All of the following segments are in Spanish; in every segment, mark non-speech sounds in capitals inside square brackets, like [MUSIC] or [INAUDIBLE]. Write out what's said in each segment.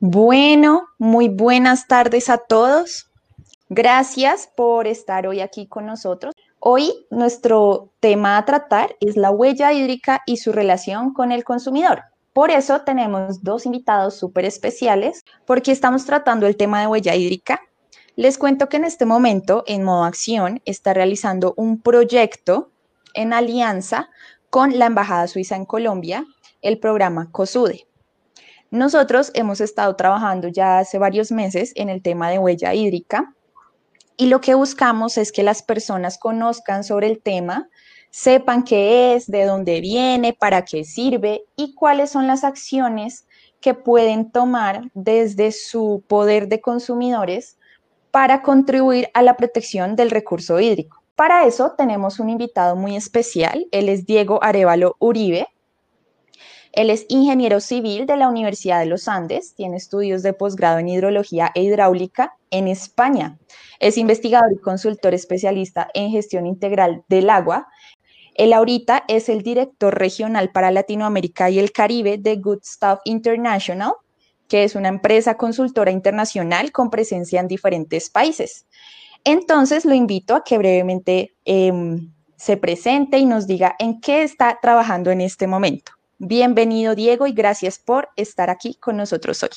Bueno, muy buenas tardes a todos. Gracias por estar hoy aquí con nosotros. Hoy nuestro tema a tratar es la huella hídrica y su relación con el consumidor. Por eso tenemos dos invitados súper especiales, porque estamos tratando el tema de huella hídrica. Les cuento que en este momento, en modo acción, está realizando un proyecto en alianza con la Embajada Suiza en Colombia, el programa COSUDE. Nosotros hemos estado trabajando ya hace varios meses en el tema de huella hídrica y lo que buscamos es que las personas conozcan sobre el tema, sepan qué es, de dónde viene, para qué sirve y cuáles son las acciones que pueden tomar desde su poder de consumidores para contribuir a la protección del recurso hídrico. Para eso tenemos un invitado muy especial, él es Diego Arevalo Uribe, él es ingeniero civil de la Universidad de los Andes, tiene estudios de posgrado en hidrología e hidráulica en España. Es investigador y consultor especialista en gestión integral del agua. Él ahorita es el director regional para Latinoamérica y el Caribe de Good Stuff International, que es una empresa consultora internacional con presencia en diferentes países. Entonces lo invito a que brevemente em, se presente y nos diga en qué está trabajando en este momento. Bienvenido, Diego, y gracias por estar aquí con nosotros hoy.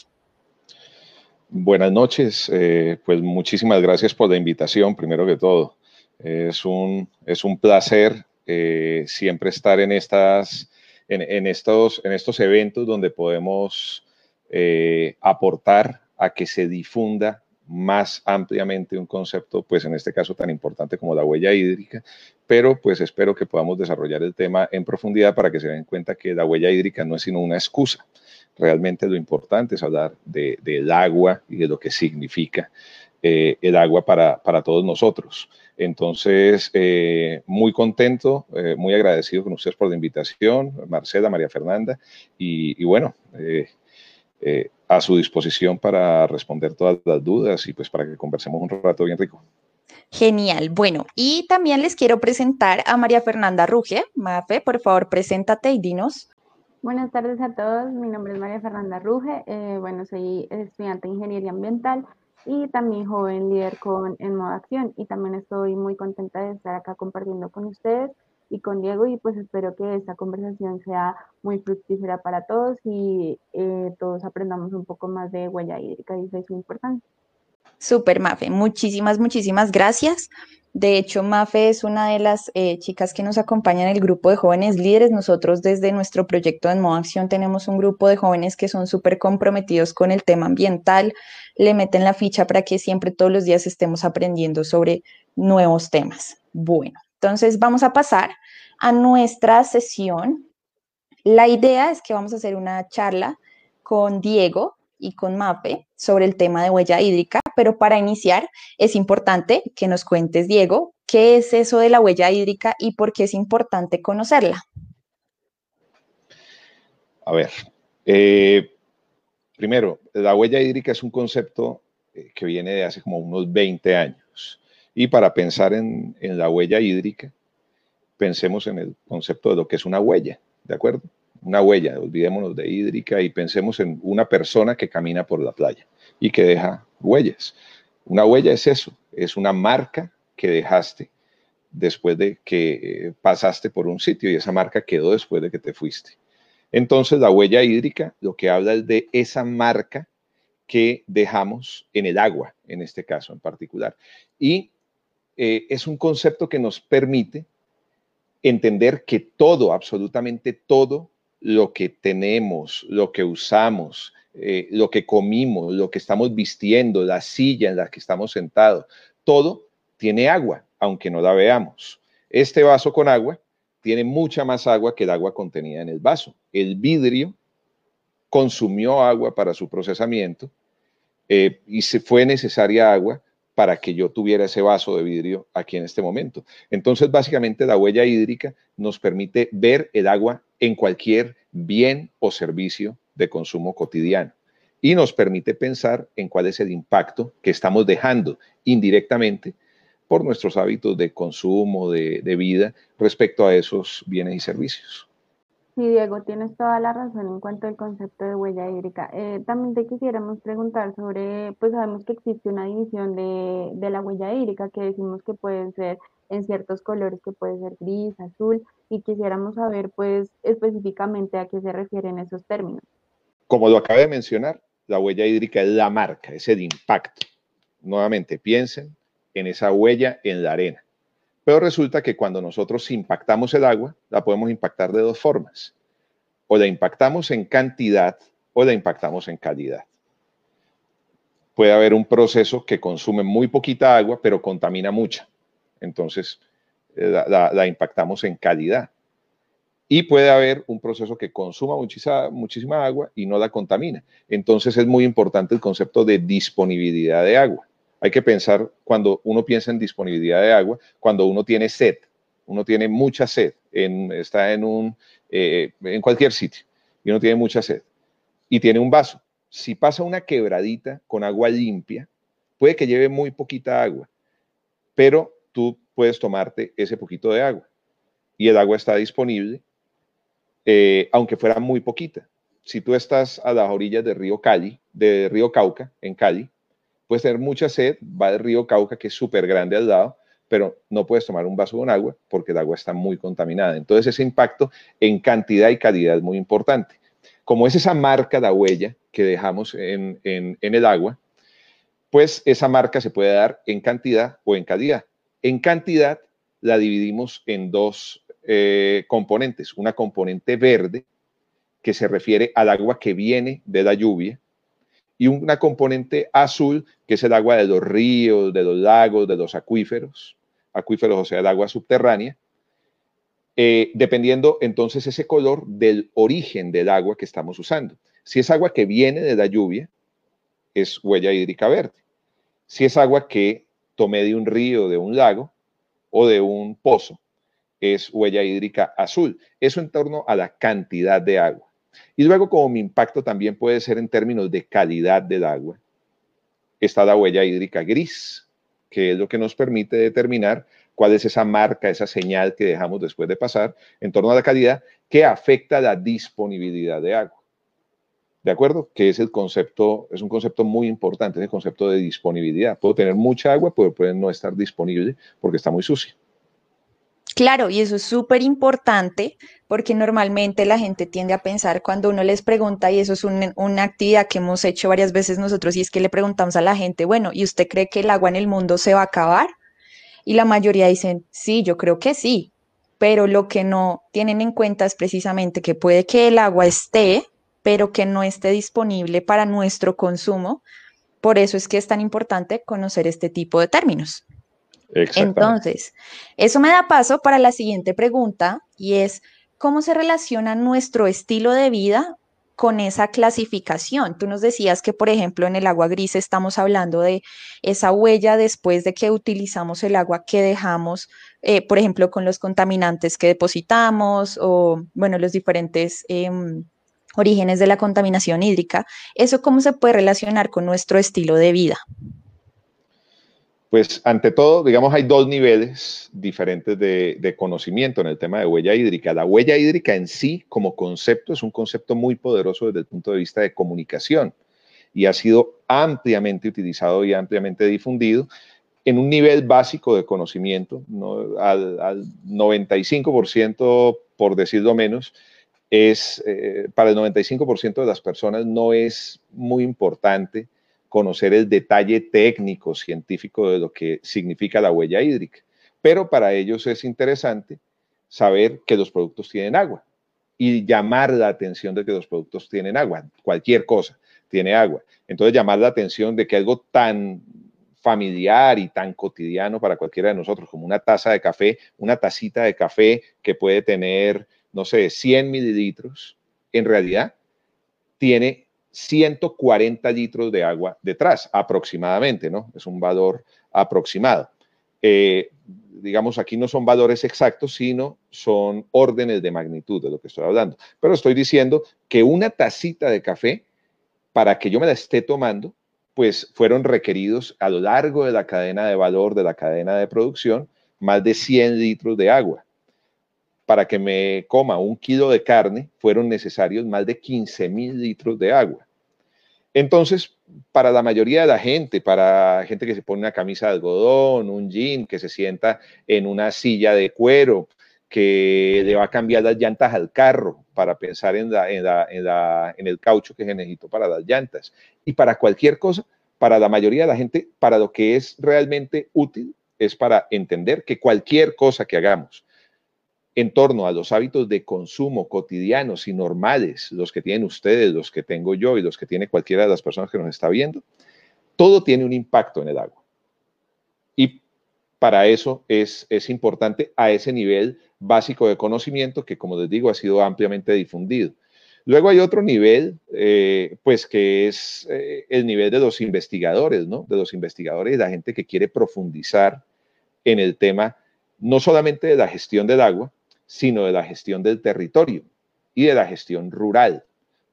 Buenas noches, eh, pues muchísimas gracias por la invitación, primero que todo. Es un, es un placer eh, siempre estar en, estas, en, estos, en estos eventos donde podemos eh, aportar a que se difunda más ampliamente un concepto, pues en este caso tan importante como la huella hídrica, pero pues espero que podamos desarrollar el tema en profundidad para que se den cuenta que la huella hídrica no es sino una excusa. Realmente lo importante es hablar de, del agua y de lo que significa eh, el agua para, para, todos nosotros. Entonces, eh, muy contento, eh, muy agradecido con ustedes por la invitación, Marcela, María Fernanda, y, y bueno, a su disposición para responder todas las dudas y pues para que conversemos un rato bien rico. Genial. Bueno, y también les quiero presentar a María Fernanda Ruge. Mafe, por favor, preséntate y dinos. Buenas tardes a todos. Mi nombre es María Fernanda Ruge. Eh, bueno, soy estudiante de Ingeniería Ambiental y también joven líder con En Modo Acción. Y también estoy muy contenta de estar acá compartiendo con ustedes y con Diego y pues espero que esta conversación sea muy fructífera para todos y eh, todos aprendamos un poco más de huella hídrica y eso es muy importante. Super, Mafe. Muchísimas, muchísimas gracias. De hecho, Mafe es una de las eh, chicas que nos acompaña en el grupo de jóvenes líderes. Nosotros desde nuestro proyecto en Modo Acción tenemos un grupo de jóvenes que son súper comprometidos con el tema ambiental, le meten la ficha para que siempre todos los días estemos aprendiendo sobre nuevos temas. Bueno, entonces vamos a pasar a nuestra sesión. La idea es que vamos a hacer una charla con Diego y con Mape sobre el tema de huella hídrica, pero para iniciar es importante que nos cuentes, Diego, qué es eso de la huella hídrica y por qué es importante conocerla. A ver, eh, primero, la huella hídrica es un concepto eh, que viene de hace como unos 20 años. Y para pensar en la huella hídrica, pensemos en el concepto de lo que es una huella, ¿de acuerdo? Una huella, olvidémonos de hídrica y pensemos en una persona que camina por la playa y que deja huellas. Una huella es eso, es una marca que dejaste después de que eh, pasaste por un sitio y esa marca quedó después de que te fuiste. Entonces la huella hídrica lo que habla es de esa marca que dejamos en el agua, en este caso en particular. Y eh, es un concepto que nos permite entender que todo, absolutamente todo lo que tenemos, lo que usamos, eh, lo que comimos, lo que estamos vistiendo, la silla en la que estamos sentados, todo tiene agua, aunque no la veamos. Este vaso con agua tiene mucha más agua que el agua contenida en el vaso. El vidrio consumió agua para su procesamiento eh, y se fue necesaria agua para que yo tuviera ese vaso de vidrio aquí en este momento. Entonces, básicamente, la huella hídrica nos permite ver el agua en cualquier bien o servicio de consumo cotidiano y nos permite pensar en cuál es el impacto que estamos dejando indirectamente por nuestros hábitos de consumo, de, vida respecto a esos bienes y servicios. Sí, Diego, tienes toda la razón en cuanto al concepto de huella hídrica. Eh, también te quisiéramos preguntar sobre, pues sabemos que existe una división de, de la huella hídrica que decimos que pueden ser en ciertos colores, que puede ser gris, azul, y quisiéramos saber, pues, específicamente a qué se refieren esos términos. Como lo acabé de mencionar, la huella hídrica es la marca, es el impacto. Nuevamente, piensen en esa huella en la arena. Pero resulta que cuando nosotros impactamos el agua, la podemos impactar de dos formas. O la impactamos en cantidad o la impactamos en calidad. Puede haber un proceso que consume muy poquita agua, pero contamina mucha. Entonces, eh, la, impactamos en calidad. Y puede haber un proceso que consuma muchísima, muchísima agua y no la contamina. Entonces, es muy importante el concepto de disponibilidad de agua. Hay que pensar cuando uno piensa en disponibilidad de agua, cuando uno tiene sed, uno tiene mucha sed, está eh, en cualquier sitio y uno tiene mucha sed y tiene un vaso. Si pasa una quebradita con agua limpia, puede que lleve muy poquita agua, pero tú puedes tomarte ese poquito de agua y el agua está disponible, eh, aunque fuera muy poquita. Si tú estás a las orillas del río Cali, de río Cauca, en Cali, Puedes tener mucha sed, va del río Cauca, que es súper grande al lado, pero no puedes tomar un vaso con agua porque el agua está muy contaminada. Entonces ese impacto en cantidad y calidad es muy importante. Como es esa marca, la huella que dejamos en, el agua, pues esa marca se puede dar en cantidad o en calidad. En cantidad la dividimos en dos eh, componentes. Una componente verde, que se refiere al agua que viene de la lluvia, y una componente azul, que es el agua de los ríos, de los lagos, de los acuíferos, acuíferos, o sea, el agua subterránea, eh, dependiendo entonces ese color del origen del agua que estamos usando. Si es agua que viene de la lluvia, es huella hídrica verde. Si es agua que tomé de un río, de un lago o de un pozo, es huella hídrica azul. Eso en torno a la cantidad de agua. Y luego, como mi impacto también puede ser en términos de calidad del agua, está la huella hídrica gris, que es lo que nos permite determinar cuál es esa marca, esa señal que dejamos después de pasar en torno a la calidad que afecta la disponibilidad de agua. ¿De acuerdo? Que es el concepto, es un concepto muy importante, es el concepto de disponibilidad. Puedo tener mucha agua, pero puede no estar disponible porque está muy sucia. Claro, y eso es súper importante porque normalmente la gente tiende a pensar cuando uno les pregunta, y eso es una actividad que hemos hecho varias veces nosotros, y es que le preguntamos a la gente, bueno, ¿y usted cree que el agua en el mundo se va a acabar? Y la mayoría dicen, sí, yo creo que sí, pero lo que no tienen en cuenta es precisamente que puede que el agua esté, pero que no esté disponible para nuestro consumo. Por eso es que es tan importante conocer este tipo de términos. Entonces, eso me da paso para la siguiente pregunta y es, ¿cómo se relaciona nuestro estilo de vida con esa clasificación? Tú nos decías que, por ejemplo, en el agua gris estamos hablando de esa huella después de que utilizamos el agua que dejamos, eh, por ejemplo, con los contaminantes que depositamos o, bueno, los diferentes... Em, orígenes de la contaminación hídrica, ¿eso cómo se puede relacionar con nuestro estilo de vida? Pues ante todo, digamos, hay dos niveles diferentes de, conocimiento en el tema de huella hídrica. La huella hídrica en sí, como concepto, es un concepto muy poderoso desde el punto de vista de comunicación y ha sido ampliamente utilizado y ampliamente difundido en un nivel básico de conocimiento, al, 95%, por decirlo menos, es, eh, para el 95% de las personas no es muy importante conocer el detalle técnico, científico de lo que significa la huella hídrica. Pero para ellos es interesante saber que los productos tienen agua y llamar la atención de que los productos tienen agua. Cualquier cosa tiene agua. Entonces llamar la atención de que algo tan familiar y tan cotidiano para cualquiera de nosotros como una taza de café, una tacita de café que puede tener, no sé, 100 mililitros, en realidad tiene 140 litros de agua detrás, aproximadamente, ¿no? Es un valor aproximado. Eh, digamos, aquí no son valores exactos, sino son órdenes de magnitud de lo que estoy hablando. Pero estoy diciendo que una tacita de café, para que yo me la esté tomando, pues fueron requeridos a lo largo de la cadena de valor, de la cadena de producción, más de 100 litros de agua para que me coma un kilo de carne fueron necesarios más de 15 mil litros de agua. Entonces, para la mayoría de la gente, para gente que se pone una camisa de algodón, un jean, que se sienta en una silla de cuero, que le va a cambiar las llantas al carro para pensar en, en, el caucho que se necesitó para las llantas. Y para cualquier cosa, para la mayoría de la gente, para lo que es realmente útil, es para entender que cualquier cosa que hagamos en torno a los hábitos de consumo cotidianos y normales, los que tienen ustedes, los que tengo yo y los que tiene cualquiera de las personas que nos está viendo, todo tiene un impacto en el agua. Y para eso es, es importante a ese nivel básico de conocimiento que, como les digo, ha sido ampliamente difundido. Luego hay otro nivel, eh, pues que es eh, el nivel de los investigadores, ¿no? De los investigadores la gente que quiere profundizar en el tema, no solamente de la gestión del agua, sino de la gestión del territorio y de la gestión rural,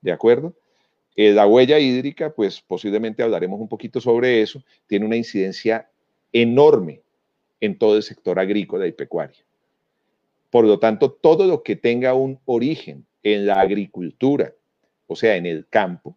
¿de acuerdo? Eh, la huella hídrica, pues posiblemente hablaremos un poquito sobre eso, tiene una incidencia enorme en todo el sector agrícola y pecuario. Por lo tanto, todo lo que tenga un origen en la agricultura, o sea, en el campo,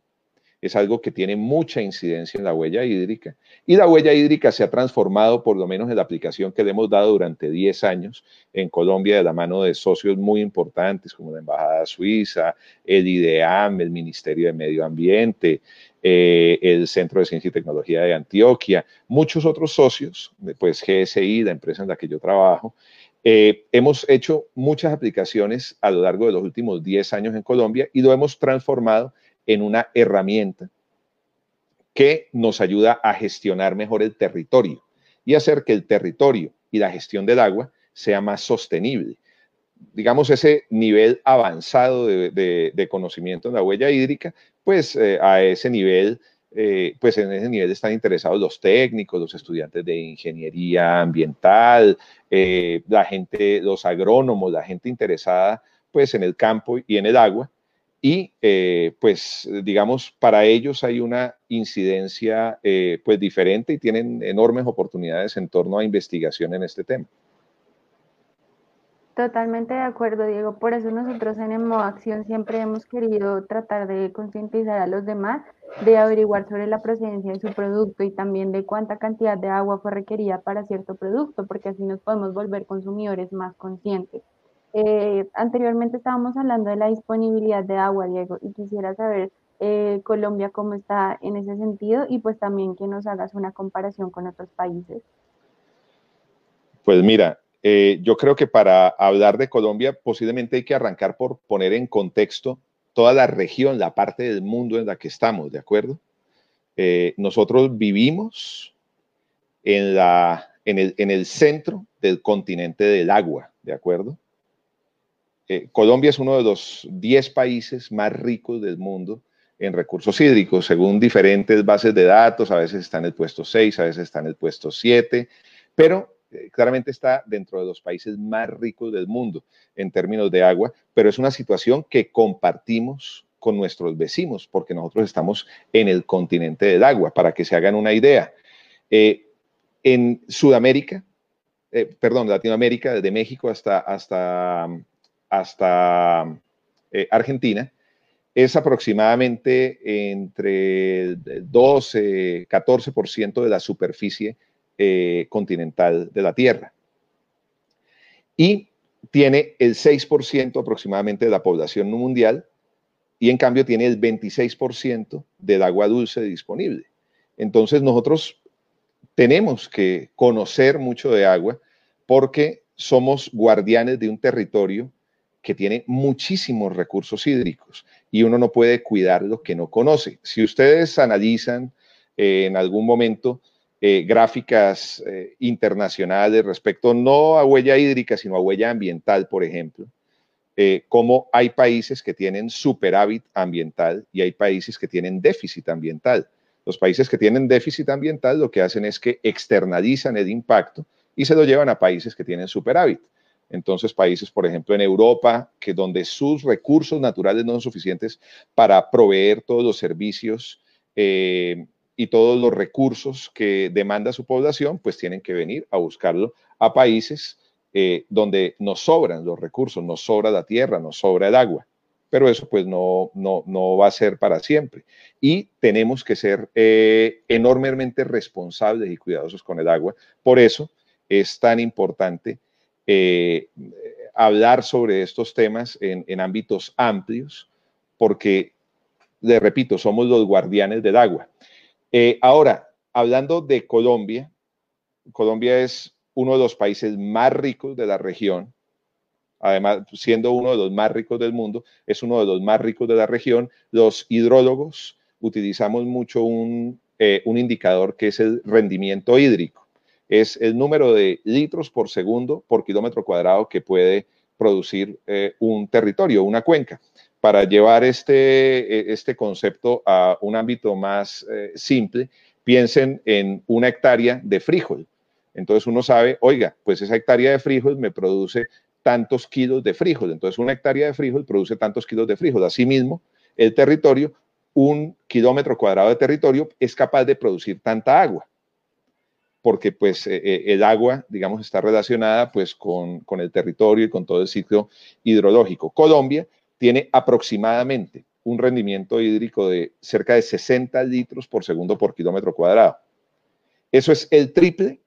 es algo que tiene mucha incidencia en la huella hídrica. Y la huella hídrica se ha transformado, por lo menos en la aplicación que le hemos dado durante 10 años en Colombia, de la mano de socios muy importantes como la Embajada Suiza, el IDEAM, el Ministerio de Medio Ambiente, eh, el Centro de Ciencia y Tecnología de Antioquia, muchos otros socios, pues GSI, la empresa en la que yo trabajo, eh, hemos hecho muchas aplicaciones a lo largo de los últimos 10 años en Colombia y lo hemos transformado en una herramienta que nos ayuda a gestionar mejor el territorio y hacer que el territorio y la gestión del agua sea más sostenible. Digamos, ese nivel avanzado de, conocimiento en la huella hídrica, pues eh, a ese nivel eh, pues en ese nivel están interesados los técnicos, los estudiantes de ingeniería ambiental, eh, la gente, los agrónomos, la gente interesada pues en el campo y en el agua. Y eh, pues digamos, para ellos hay una incidencia pues diferente y tienen enormes oportunidades en torno a investigación en este tema. Totalmente de acuerdo, Diego. Por eso nosotros en Emo Acción siempre hemos querido tratar de concientizar a los demás, de averiguar sobre la procedencia de su producto y también de cuánta cantidad de agua fue requerida para cierto producto, porque así nos podemos volver consumidores más conscientes. Eh, anteriormente estábamos hablando de la disponibilidad de agua, Diego, y quisiera saber eh, Colombia cómo está en ese sentido y pues también que nos hagas una comparación con otros países. Pues mira, eh, yo creo que para hablar de Colombia posiblemente hay que arrancar por poner en contexto toda la región, la parte del mundo en la que estamos, ¿de acuerdo? Nosotros vivimos en, la, en, el, en, el, centro del continente del agua, ¿de acuerdo? Eh, Colombia es uno de los 10 países más ricos del mundo en recursos hídricos, según diferentes bases de datos, a veces está en el puesto 6, a veces está en el puesto 7, pero eh, claramente está dentro de los países más ricos del mundo en términos de agua, pero es una situación que compartimos con nuestros vecinos, porque nosotros estamos en el continente del agua, para que se hagan una idea. Eh, en Sudamérica, perdón, Latinoamérica, desde México hasta, hasta, hasta Argentina, es aproximadamente entre 12, 14% de la superficie eh, continental de la Tierra. Y tiene el 6% aproximadamente de la población mundial y en cambio tiene el 26% del agua dulce disponible. Entonces nosotros tenemos que conocer mucho de agua porque somos guardianes de un territorio que tiene muchísimos recursos hídricos y uno no puede cuidar lo que no conoce. Si ustedes analizan eh, en algún momento eh, gráficas eh, internacionales respecto no a huella hídrica, sino a huella ambiental, por ejemplo, como hay países que tienen superávit ambiental y hay países que tienen déficit ambiental. Los países que tienen déficit ambiental lo que hacen es que externalizan el impacto y se lo llevan a países que tienen superávit. Entonces, países, por ejemplo, en Europa, que donde sus recursos naturales no son suficientes para proveer todos los servicios y todos los recursos que demanda su población, pues tienen que venir a buscarlo a países eh, donde nos sobran los recursos, nos sobra la tierra, nos sobra el agua. Pero eso pues no, no, no va a ser para siempre. Y tenemos que ser eh, enormemente responsables y cuidadosos con el agua. Por eso es tan importante eh, hablar sobre estos temas en, ámbitos amplios, porque, le repito, somos los guardianes del agua. ahora, hablando de Colombia, Colombia es uno de los países más ricos de la región, además siendo uno de los más ricos del mundo, es uno de los más ricos de la región. Los hidrólogos utilizamos mucho un, eh, indicador que es el rendimiento hídrico. Es el número de litros por segundo por kilómetro cuadrado que puede producir eh, un territorio, una cuenca. Para llevar este, e, este concepto a un ámbito más eh, simple, piensen en una hectárea de frijol. Entonces uno sabe, oiga, pues esa hectárea de frijol me produce tantos kilos de frijol. Entonces una hectárea de frijol produce tantos kilos de frijol. Asimismo, el territorio, un kilómetro cuadrado de territorio es capaz de producir tanta agua. Porque pues eh, eh, el agua, digamos, está relacionada pues con, con el territorio y con todo el ciclo hidrológico. Colombia tiene aproximadamente un rendimiento hídrico de cerca de 60 litros por segundo por kilómetro cuadrado. Eso es el triple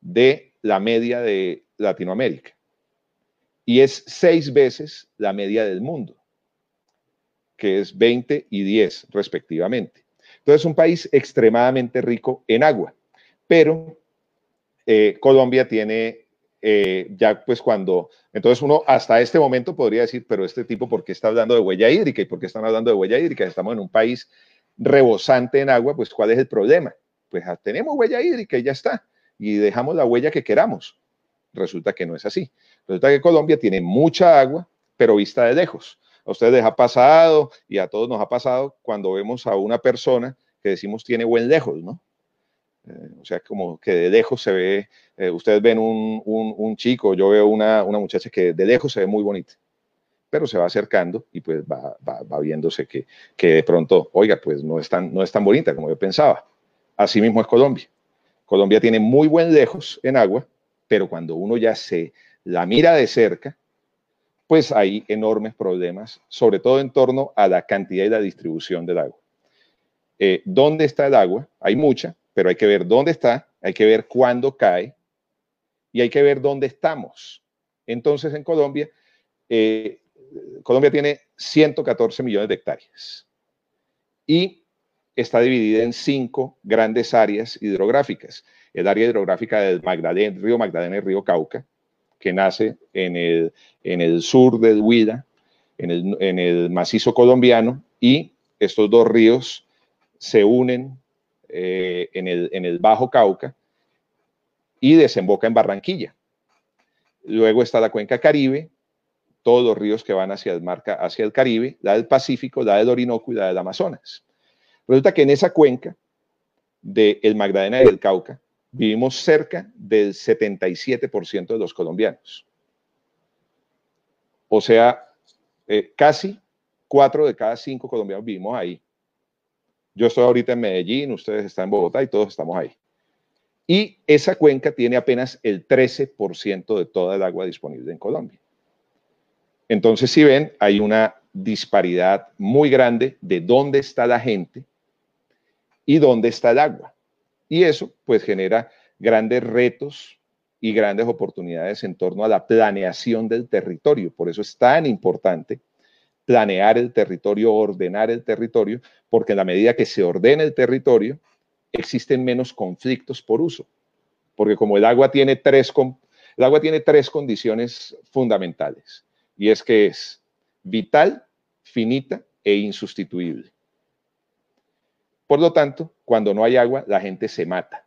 de la media de Latinoamérica y es seis veces la media del mundo, que es 20 y 10 respectivamente. Entonces, es un país extremadamente rico en agua, pero eh, Colombia tiene eh, ya pues cuando, entonces uno hasta este momento podría decir, pero este tipo, ¿por qué está hablando de huella hídrica? ¿Y por qué están hablando de huella hídrica? Estamos en un país rebosante en agua, pues ¿cuál es el problema? Pues ah, tenemos huella hídrica y ya está, y dejamos la huella que queramos. Resulta que no es así. Resulta que Colombia tiene mucha agua, pero vista de lejos. A ustedes les ha pasado y a todos nos ha pasado cuando vemos a una persona que decimos tiene buen lejos, ¿no? Eh, o sea, como que de lejos se ve, eh, ustedes ven un, chico, yo veo una, muchacha que de lejos se ve muy bonita, pero se va acercando y pues va, viéndose que, de pronto, oiga, pues no es, tan, no es tan bonita como yo pensaba. Así mismo es Colombia. Colombia tiene muy buen lejos en agua, pero cuando uno ya se la mira de cerca, pues hay enormes problemas, sobre todo en torno a la cantidad y la distribución del agua. Eh, ¿Dónde está el agua? Hay mucha, pero hay que ver dónde está, hay que ver cuándo cae y hay que ver dónde estamos. Entonces, en Colombia, eh, Colombia tiene 114 millones de hectáreas y está dividida en cinco grandes áreas hidrográficas. El área hidrográfica del Magdalena, río Magdalena y río Cauca, que nace en el, sur del Huila, en el, en el macizo colombiano, y estos dos ríos se unen eh, en, el, en el Bajo Cauca y desemboca en Barranquilla. Luego está la cuenca Caribe, todos los ríos que van hacia el, marca, hacia el Caribe, la del Pacífico, la del Orinoco y la del Amazonas. Resulta que en esa cuenca del el Magdalena y del Cauca vivimos cerca del 77% de los colombianos. O sea, eh, casi cuatro de cada cinco colombianos vivimos ahí. Yo estoy ahorita en Medellín, ustedes están en Bogotá y todos estamos ahí. Y esa cuenca tiene apenas el 13% de toda el agua disponible en Colombia. Entonces, si ven, hay una disparidad muy grande de dónde está la gente y dónde está el agua. Y eso pues genera grandes retos y grandes oportunidades en torno a la planeación del territorio. Por eso es tan importante planear el territorio, ordenar el territorio, porque en la medida que se ordena el territorio, existen menos conflictos por uso. Porque como el agua tiene tres, el agua tiene tres condiciones fundamentales, y es que es vital, finita e insustituible. Por lo tanto, cuando no hay agua, la gente se mata.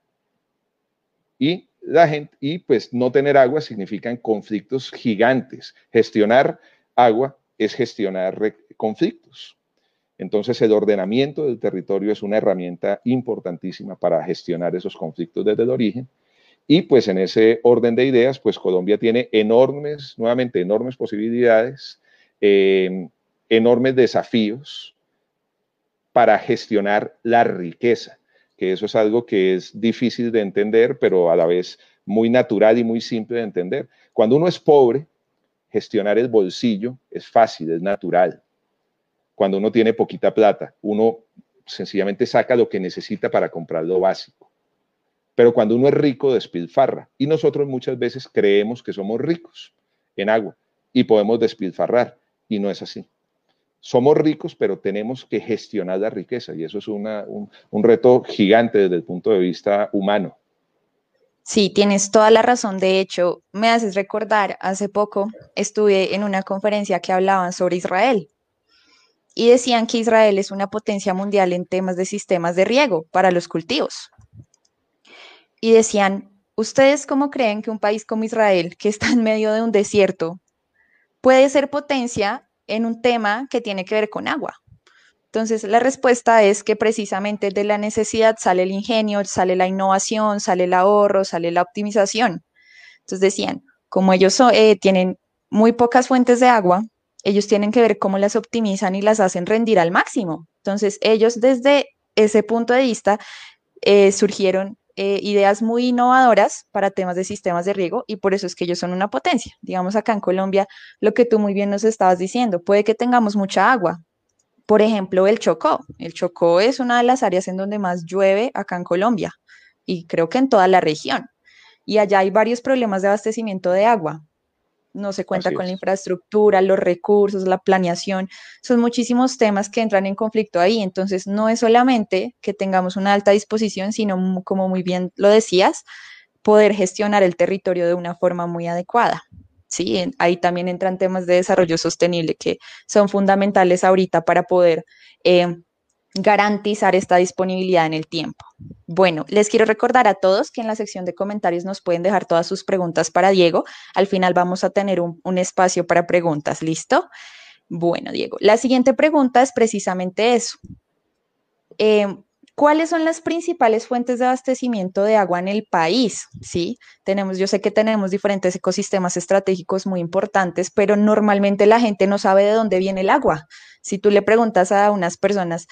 Y la gente, y pues no tener agua significan conflictos gigantes. Gestionar agua es gestionar conflictos. Entonces, el ordenamiento del territorio es una herramienta importantísima para gestionar esos conflictos desde el origen. Y pues en ese orden de ideas, pues Colombia tiene enormes, nuevamente, enormes posibilidades, eh, enormes desafíos para gestionar la riqueza, que eso es algo que es difícil de entender, pero a la vez muy natural y muy simple de entender. Cuando uno es pobre, gestionar el bolsillo es fácil, es natural. Cuando uno tiene poquita plata, uno sencillamente saca lo que necesita para comprar lo básico. Pero cuando uno es rico, despilfarra. Y nosotros muchas veces creemos que somos ricos en agua y podemos despilfarrar. Y no es así. Somos ricos, pero tenemos que gestionar la riqueza. Y eso es un, un reto gigante desde el punto de vista humano. Sí, tienes toda la razón. De hecho, me haces recordar, hace poco estuve en una conferencia que hablaban sobre Israel y decían que Israel es una potencia mundial en temas de sistemas de riego para los cultivos. Y decían, ¿ustedes cómo creen que un país como Israel, que está en medio de un desierto, puede ser potencia en un tema que tiene que ver con agua? Entonces, la respuesta es que precisamente de la necesidad sale el ingenio, sale la innovación, sale el ahorro, sale la optimización. Entonces decían, como ellos eh, tienen muy pocas fuentes de agua, ellos tienen que ver cómo las optimizan y las hacen rendir al máximo. Entonces, ellos desde ese punto de vista eh, surgieron eh, ideas muy innovadoras para temas de sistemas de riego y por eso es que ellos son una potencia. Digamos acá en Colombia, lo que tú muy bien nos estabas diciendo, puede que tengamos mucha agua, por ejemplo, el Chocó. El Chocó es una de las áreas en donde más llueve acá en Colombia y creo que en toda la región. Y allá hay varios problemas de abastecimiento de agua. No se cuenta con la infraestructura, los recursos, la planeación. Son muchísimos temas que entran en conflicto ahí. Entonces, no es solamente que tengamos una alta disposición, sino, como muy bien lo decías, poder gestionar el territorio de una forma muy adecuada. ¿Sí? Ahí también entran temas de desarrollo sostenible que son fundamentales ahorita para poder eh, garantizar esta disponibilidad en el tiempo. Bueno, les quiero recordar a todos que en la sección de comentarios nos pueden dejar todas sus preguntas para Diego. Al final vamos a tener un, espacio para preguntas, ¿listo? Bueno, Diego, la siguiente pregunta es precisamente eso. Eh, ¿Cuáles son las principales fuentes de abastecimiento de agua en el país? Sí, tenemos, yo sé que tenemos diferentes ecosistemas estratégicos muy importantes, pero normalmente la gente no sabe de dónde viene el agua. Si tú le preguntas a unas personas,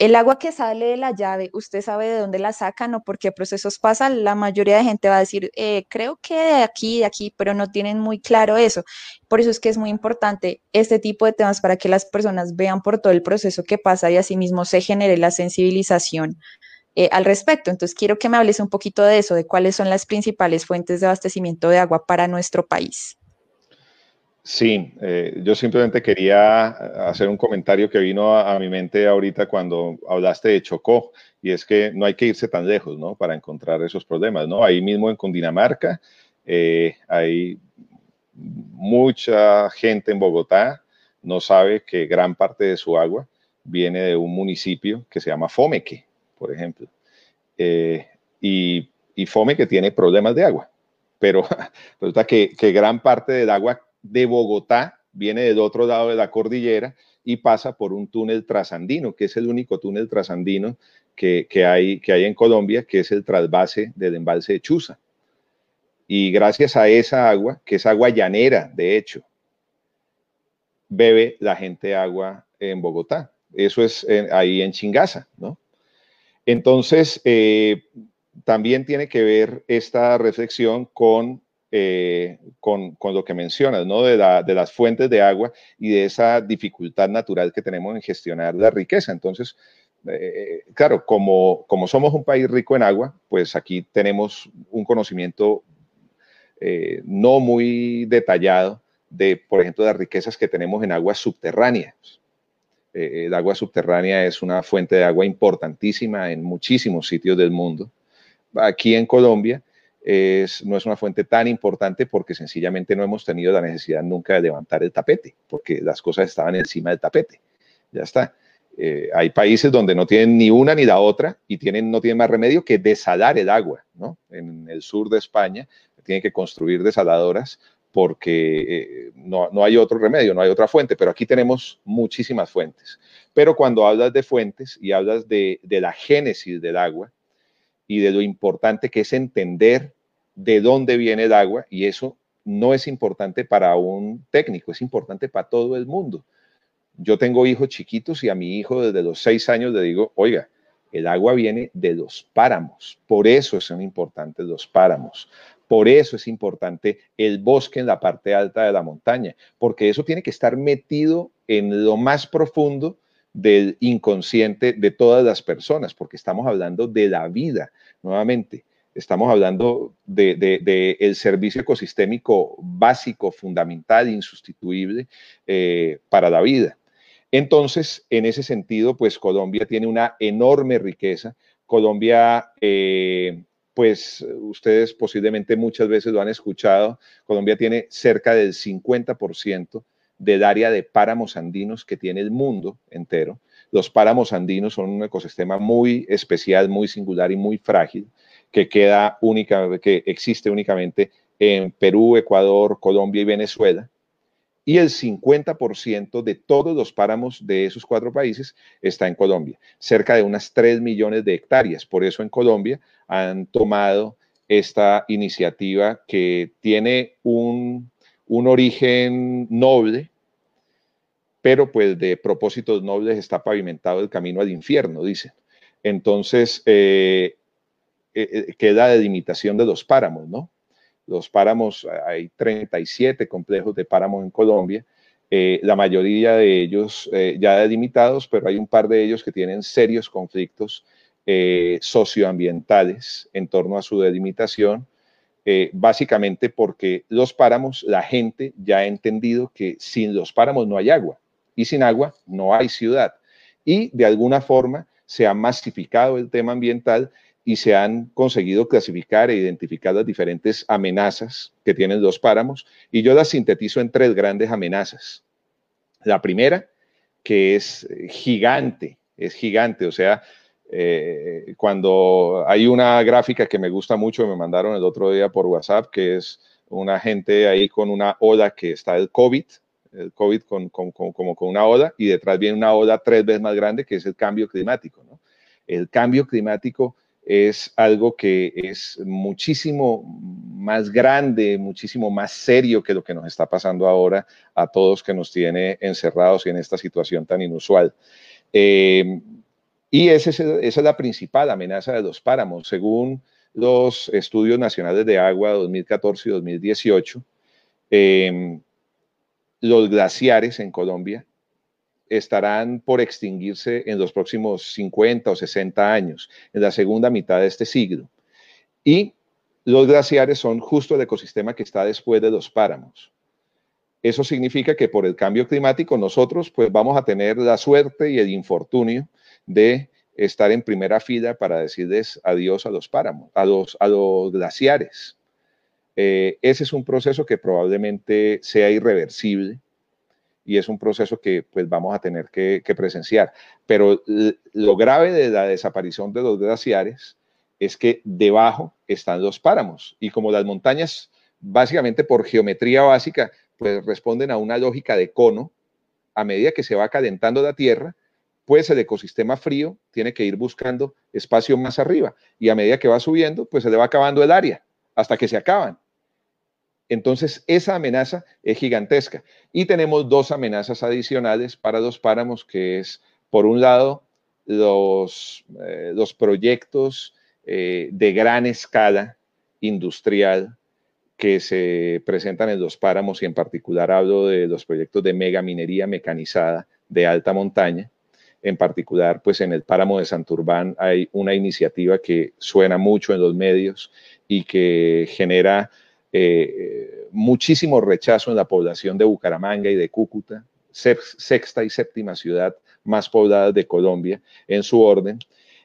el agua que sale de la llave, ¿usted sabe de dónde la sacan o por qué procesos pasan? La mayoría de gente va a decir, eh, creo que de aquí, de aquí, pero no tienen muy claro eso. Por eso es que es muy importante este tipo de temas para que las personas vean por todo el proceso que pasa y asimismo se genere la sensibilización eh, al respecto. Entonces, quiero que me hables un poquito de eso, de cuáles son las principales fuentes de abastecimiento de agua para nuestro país. Sí, eh, yo simplemente quería hacer un comentario que vino a, mi mente ahorita cuando hablaste de Chocó, y es que no hay que irse tan lejos, ¿no? Para encontrar esos problemas, ¿no? Ahí mismo en Cundinamarca eh, hay mucha gente en Bogotá no sabe que gran parte de su agua viene de un municipio que se llama Fomeque, por ejemplo. Eh, y, Fomeque tiene problemas de agua, pero [LAUGHS] resulta que gran parte del agua de Bogotá, viene del otro lado de la cordillera y pasa por un túnel trasandino, que es el único túnel trasandino que, hay, que hay en Colombia, que es el trasvase del embalse de Chuza. Y gracias a esa agua, que es agua llanera, de hecho, bebe la gente agua en Bogotá. Eso es ahí en Chingaza, ¿no? Entonces, eh, también tiene que ver esta reflexión con eh, con, lo que mencionas, ¿no? De, las fuentes de agua y de esa dificultad natural que tenemos en gestionar la riqueza. Entonces, eh, claro, como, como somos un país rico en agua, pues aquí tenemos un conocimiento eh, no muy detallado de, por ejemplo, las riquezas que tenemos en aguas subterráneas. el agua subterránea es una fuente de agua importantísima en muchísimos sitios del mundo. Aquí en Colombia, no es una fuente tan importante porque sencillamente no hemos tenido la necesidad nunca de levantar el tapete, porque las cosas estaban encima del tapete. Ya está. Eh, hay países donde no tienen ni una ni la otra y tienen, no tienen más remedio que desalar el agua. ¿no? En el sur de España tienen que construir desaladoras porque eh, no, hay otro remedio, no hay otra fuente, pero aquí tenemos muchísimas fuentes. Pero cuando hablas de fuentes y hablas de, de la génesis del agua, y de lo importante que es entender de dónde viene el agua y eso no es importante para un técnico, es importante para todo el mundo. Yo tengo hijos chiquitos y a mi hijo desde los seis años le digo, oiga, el agua viene de los páramos, por eso son importantes los páramos, Por eso es importante el bosque en la parte alta de la montaña, porque eso tiene que estar metido en lo más profundo del inconsciente de todas las personas, porque estamos hablando de la vida, nuevamente. Estamos hablando del de, el servicio ecosistémico básico, fundamental, insustituible eh, para la vida. Entonces, en ese sentido, pues Colombia tiene una enorme riqueza. Colombia, eh, pues ustedes posiblemente muchas veces lo han escuchado, Colombia tiene cerca del 50% del área de páramos andinos que tiene el mundo entero. Los páramos andinos son un ecosistema muy especial, muy singular y muy frágil, que queda única, que existe únicamente en Perú, Ecuador, Colombia y Venezuela y el 50% de todos los páramos de esos cuatro países está en Colombia, cerca de unas 3 millones de hectáreas. Por eso en Colombia han tomado esta iniciativa que tiene un, origen noble, pero pues de propósitos nobles está pavimentado el camino al infierno, dicen. Entonces, eh, eh, eh, queda la delimitación de los páramos, ¿no? Los páramos, hay 37 complejos de páramos en Colombia, eh, la mayoría de ellos eh, ya delimitados, pero hay un par de ellos que tienen serios conflictos socioambientales en torno a su delimitación, básicamente porque los páramos, la gente ya ha entendido que sin los páramos no hay agua y sin agua no hay ciudad. Y de alguna forma se ha masificado el tema ambiental y se han conseguido clasificar e identificar las diferentes amenazas que tienen los páramos y yo las sintetizo en tres grandes amenazas. La primera, que es gigante, es gigante, o sea, eh, cuando hay una gráfica que me gusta mucho, me mandaron el otro día por WhatsApp, que es una gente ahí con una ola que está el COVID, el COVID con, como con una ola, y detrás viene una ola tres veces más grande, que es el cambio climático. ¿no? El cambio climático es algo que es muchísimo más grande, muchísimo más serio que lo que nos está pasando ahora a todos que nos tiene encerrados en esta situación tan inusual. Eh, y esa es, la principal amenaza de los páramos. Según los estudios nacionales de agua 2014 y 2018, eh, los glaciares en Colombia estarán por extinguirse en los próximos 50 o 60 años, en la segunda mitad de este siglo. Y los glaciares son justo el ecosistema que está después de los páramos. Eso significa que por el cambio climático nosotros pues vamos a tener la suerte y el infortunio de estar en primera fila para decirles adiós a los páramos, a los, a los glaciares. Eh, ese es un proceso que probablemente sea irreversible y es un proceso que pues vamos a tener que, presenciar. Pero lo grave de la desaparición de los glaciares es que debajo están los páramos y como las montañas básicamente por geometría básica pues responden a una lógica de cono, a medida que se va calentando la tierra, pues el ecosistema frío tiene que ir buscando espacio más arriba y a medida que va subiendo, pues se le va acabando el área hasta que se acaban. Entonces, esa amenaza es gigantesca. Y tenemos dos amenazas adicionales para los páramos, que es, por un lado, los, eh, proyectos eh, de gran escala industrial que se presentan en los páramos y en particular hablo de los proyectos de mega minería mecanizada de alta montaña. En particular, pues en el páramo de Santurbán hay una iniciativa que suena mucho en los medios y que genera eh, muchísimo rechazo en la población de Bucaramanga y de Cúcuta, sexta y séptima ciudad más poblada de Colombia en su orden,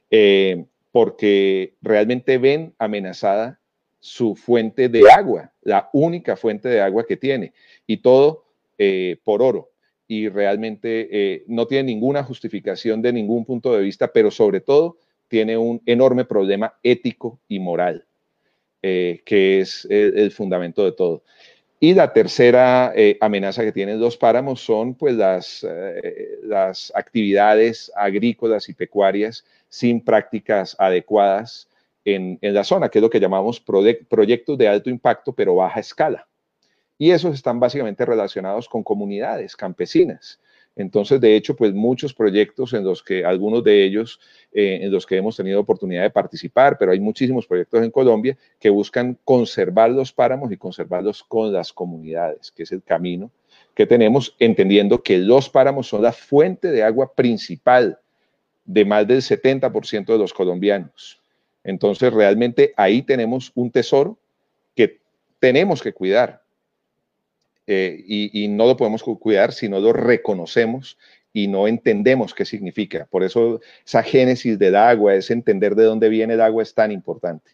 eh, porque realmente ven amenazada su fuente de agua, la única fuente de agua que tiene, y todo eh, por oro. Y realmente no tiene ninguna justificación de ningún punto de vista, pero sobre todo tiene un enorme problema ético y moral. Eh, que es el, fundamento de todo. Y la tercera eh, amenaza que tienen los páramos son pues las, eh, las actividades agrícolas y pecuarias sin prácticas adecuadas en, en, la zona, que es lo que llamamos proyectos de alto impacto pero baja escala. Y esos están básicamente relacionados con comunidades campesinas Entonces, de hecho, pues muchos proyectos en los que, algunos de ellos, eh, en los que hemos tenido oportunidad de participar, pero hay muchísimos proyectos en Colombia que buscan conservar los páramos y conservarlos con las comunidades, que es el camino que tenemos, entendiendo que los páramos son la fuente de agua principal de más del 70% de los colombianos. Entonces, realmente ahí tenemos un tesoro que tenemos que cuidar eh, y, no lo podemos cuidar si no lo reconocemos y no entendemos qué significa. Por eso esa génesis del agua, ese entender de dónde viene el agua es tan importante.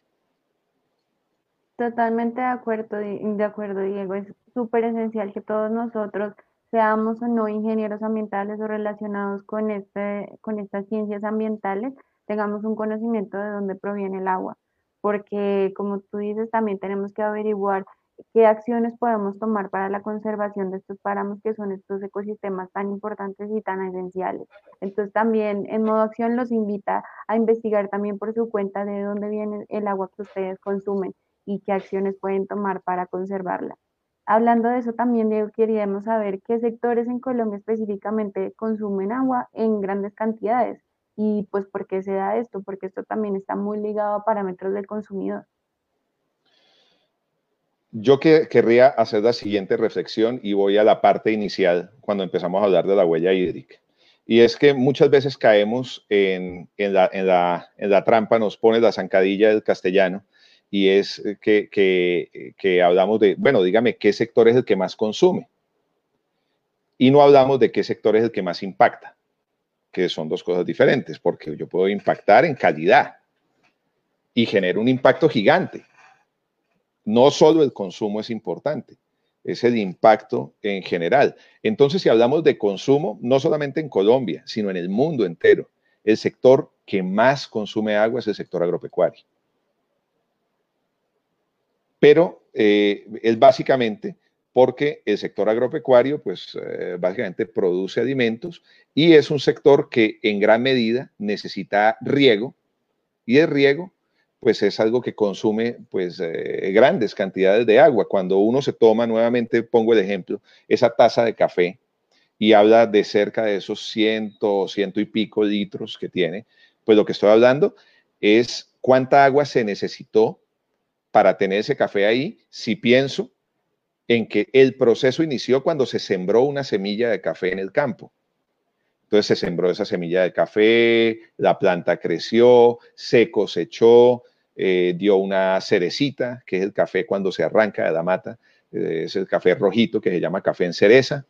Totalmente de acuerdo, de acuerdo Diego. Es súper esencial que todos nosotros seamos o no ingenieros ambientales o relacionados con, este, con estas ciencias ambientales, tengamos un conocimiento de dónde proviene el agua. Porque como tú dices, también tenemos que averiguar qué acciones podemos tomar para la conservación de estos páramos que son estos ecosistemas tan importantes y tan esenciales. Entonces también en modo acción los invita a investigar también por su cuenta de dónde viene el agua que ustedes consumen y qué acciones pueden tomar para conservarla. Hablando de eso también, Diego, queríamos saber qué sectores en Colombia específicamente consumen agua en grandes cantidades y pues por qué se da esto, porque esto también está muy ligado a parámetros del consumidor. Yo que, querría hacer la siguiente reflexión y voy a la parte inicial cuando empezamos a hablar de la huella hídrica. Y es que muchas veces caemos en, la, trampa, nos pone la zancadilla del castellano y es que hablamos de, bueno, dígame, ¿qué sector es el que más consume? Y no hablamos de qué sector es el que más impacta, que son dos cosas diferentes, porque yo puedo impactar en calidad y genero un impacto gigante no solo el consumo es importante, es el impacto en general. Entonces, si hablamos de consumo, no solamente en Colombia, sino en el mundo entero, el sector que más consume agua es el sector agropecuario. Pero eh, es básicamente porque el sector agropecuario, pues eh, básicamente produce alimentos y es un sector que en gran medida necesita riego y el riego pues es algo que consume pues eh, grandes cantidades de agua. Cuando uno se toma, nuevamente pongo el ejemplo, esa taza de café y habla de cerca de esos ciento, ciento y pico litros que tiene, pues lo que estoy hablando es cuánta agua se necesitó para tener ese café ahí, si pienso en que el proceso inició cuando se sembró una semilla de café en el campo. Entonces se sembró esa semilla de café, la planta creció, se cosechó, eh, dio una cerecita, que es el café cuando se arranca de la mata, eh, es el café rojito que se llama café en cereza.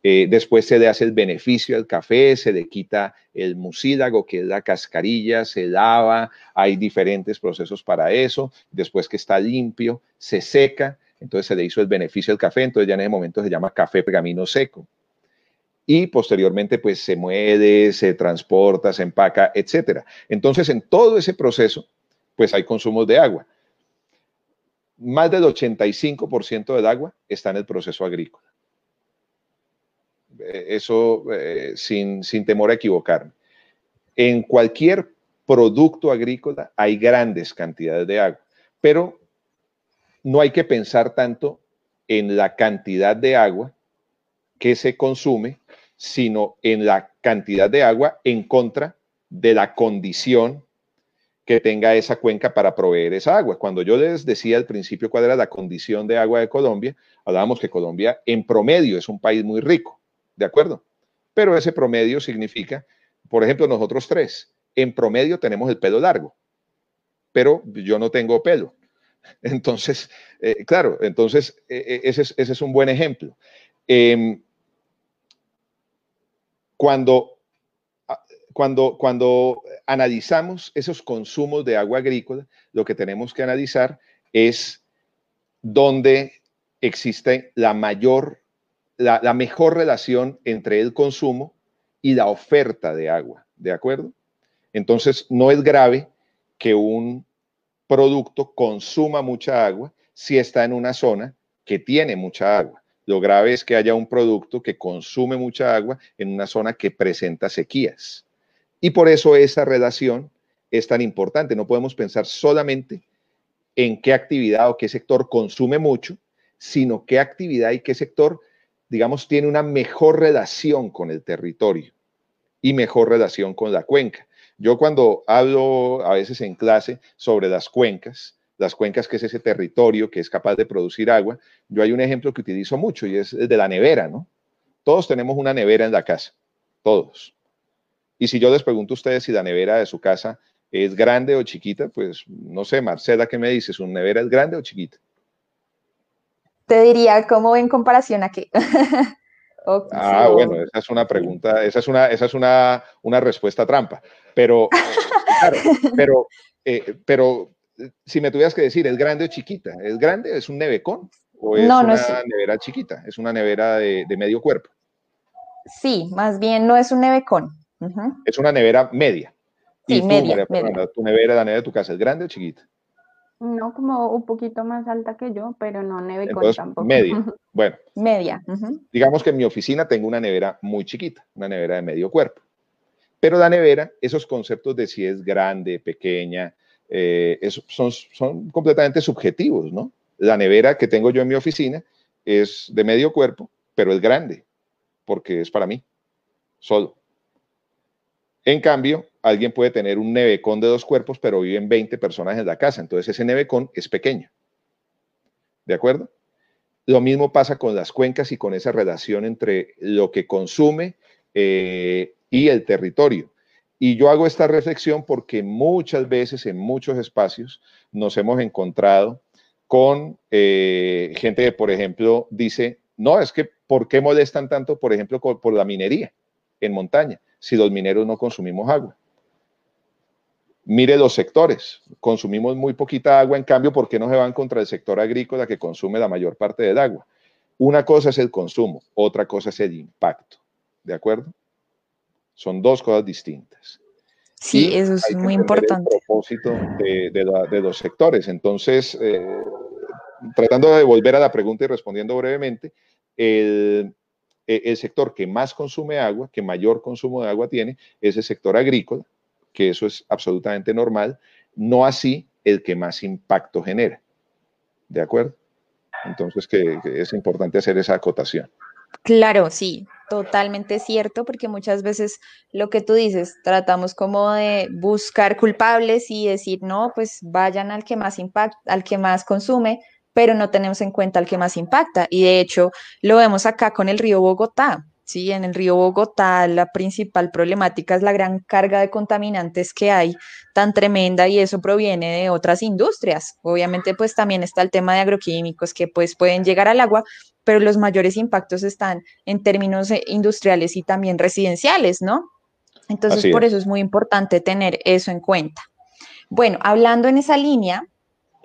Eh, después se le hace el beneficio al café, se le quita el mucílago, que es la cascarilla, se lava, hay diferentes procesos para eso. Después que está limpio, se seca, entonces se le hizo el beneficio al café, entonces ya en ese momento se llama café pergamino seco. Y posteriormente, pues se muede, se transporta, se empaca, etc. Entonces, en todo ese proceso, pues hay consumos de agua. Más del 85% del agua está en el proceso agrícola. Eh, eso eh, sin, sin temor a equivocarme. En cualquier producto agrícola hay grandes cantidades de agua, pero no hay que pensar tanto en la cantidad de agua que se consume, sino en la cantidad de agua en contra de la condición que tenga esa cuenca para proveer esa agua. Cuando yo les decía al principio cuál era la condición de agua de Colombia, hablábamos que Colombia en promedio es un país muy rico, ¿de acuerdo? Pero ese promedio significa, por ejemplo, nosotros tres, en promedio tenemos el pelo largo, pero yo no tengo pelo. [LAUGHS] Entonces, eh, claro, entonces e, e, ese, es, un buen ejemplo. Em, cuando cuando, analizamos esos consumos de agua agrícola, lo que tenemos que analizar es dónde existe la mayor, la, la mejor relación entre el consumo y la oferta de agua, ¿de acuerdo? Entonces, no es grave que un producto consuma mucha agua si está en una zona que tiene mucha agua. Lo grave es que haya un producto que consume mucha agua en una zona que presenta sequías. Y por eso esa relación es tan importante. No podemos pensar solamente en qué actividad o qué sector consume mucho, sino qué actividad y qué sector digamos, tiene una mejor relación con el territorio y mejor relación con la cuenca. Yo cuando hablo a veces en clase sobre las cuencas, las cuencas que es ese territorio que es capaz de producir agua, yo hay un ejemplo que utilizo mucho y es el de la nevera, ¿no? Todos tenemos una nevera en la casa, todos. Y si yo les pregunto a ustedes si la nevera de su casa es grande o chiquita, pues no sé, Marcela, ¿qué me dices? ¿Una nevera es grande o chiquita? Te diría, ¿cómo en comparación a qué? [LAUGHS] ah, bueno, esa es una pregunta, esa es una, esa es una, una respuesta trampa. Pero, [LAUGHS] claro, pero, eh, pero si me tuvieras que decir, ¿es grande o chiquita? ¿Es grande? ¿Es un nevecón? ¿O es una nevera chiquita? ¿Es una nevera de, medio cuerpo? Sí, más bien no es un nevecón. Es una nevera media. Sí, media, tu nevera, la nevera de tu casa, ¿es grande o chiquita? No, como un poquito más alta que yo, pero no nevecón tampoco. Media. Bueno. Media. Digamos que en mi oficina tengo una nevera muy chiquita, una nevera de medio cuerpo. Pero la nevera, esos conceptos de si es grande, pequeña, eh, son, son completamente subjetivos, ¿no? La nevera que tengo yo en mi oficina es de medio cuerpo, pero es grande, porque es para mí, solo. En cambio, alguien puede tener un nevecón de dos cuerpos, pero viven 20 personas en la casa, entonces ese nevecón es pequeño. ¿De acuerdo? Lo mismo pasa con las cuencas y con esa relación entre lo que consume eh, y el territorio. Y yo hago esta reflexión porque muchas veces en muchos espacios nos hemos encontrado con eh, gente que, por ejemplo, dice, no, es que, ¿por qué molestan tanto, por ejemplo, por la minería en montaña, si los mineros no consumimos agua? Mire los sectores, consumimos muy poquita agua, en cambio, ¿por qué no se van contra el sector agrícola que consume la mayor parte del agua? Una cosa es el consumo, otra cosa es el impacto, ¿de acuerdo? Son dos cosas distintas. Sí, eso es muy importante. El propósito de, los sectores. Entonces, eh, tratando de volver a la pregunta y respondiendo brevemente, el, e, el, sector que más consume agua, que mayor consumo de agua tiene, es el sector agrícola, que eso es absolutamente normal, no así el que más impacto genera. ¿De acuerdo? Entonces, que es importante hacer esa acotación. Claro, sí, totalmente cierto, porque muchas veces lo que tú dices, tratamos como de buscar culpables y decir, no, pues vayan al que más impacta, al que más consume, pero no tenemos en cuenta al que más impacta. Y de hecho, lo vemos acá con el río Bogotá. Sí, en el río Bogotá la principal problemática es la gran carga de contaminantes que hay tan tremenda y eso proviene de otras industrias. Obviamente pues también está el tema de agroquímicos que pues pueden llegar al agua, pero los mayores impactos están en términos eh, industriales y también residenciales, ¿no? Entonces por eso es muy importante tener eso en cuenta. Bueno, hablando en esa línea,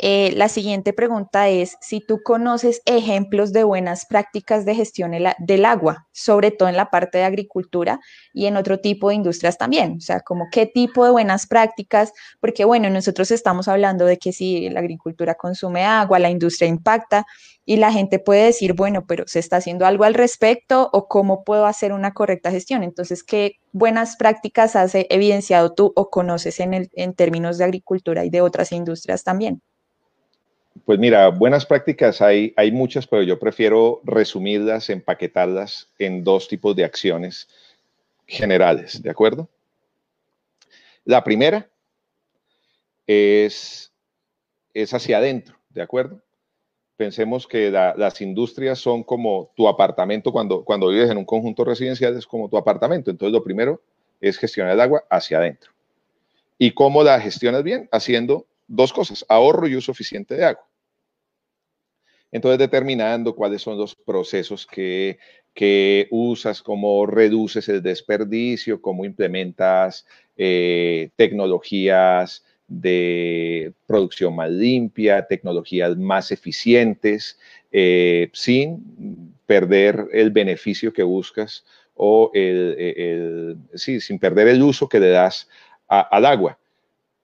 eh, la siguiente pregunta es si tú conoces ejemplos de buenas prácticas de gestión del agua, sobre todo en la parte de agricultura y en otro tipo de industrias también. O sea, como qué tipo de buenas prácticas, porque bueno, nosotros estamos hablando de que si la agricultura consume agua, la industria impacta y la gente puede decir, bueno, pero ¿se está haciendo algo al respecto o cómo puedo hacer una correcta gestión? Entonces, ¿qué buenas prácticas has evidenciado tú o conoces en, el, en términos de agricultura y de otras industrias también? Pues mira, buenas prácticas hay, hay muchas, pero yo prefiero resumirlas, empaquetarlas en dos tipos de acciones generales, ¿de acuerdo? La primera es, es hacia adentro, ¿de acuerdo? Pensemos que las industrias son como tu apartamento cuando, cuando vives en un conjunto residencial, es como tu apartamento. Entonces, lo primero es gestionar el agua hacia adentro. ¿Y cómo la gestionas bien? Haciendo dos cosas, ahorro y uso eficiente de agua. Entonces, determinando cuáles son los procesos que, usas, cómo reduces el desperdicio, cómo implementas eh, tecnologías de producción más limpia, tecnologías más eficientes, eh, sin perder el beneficio que buscas o sí, sin perder el uso que le das al agua.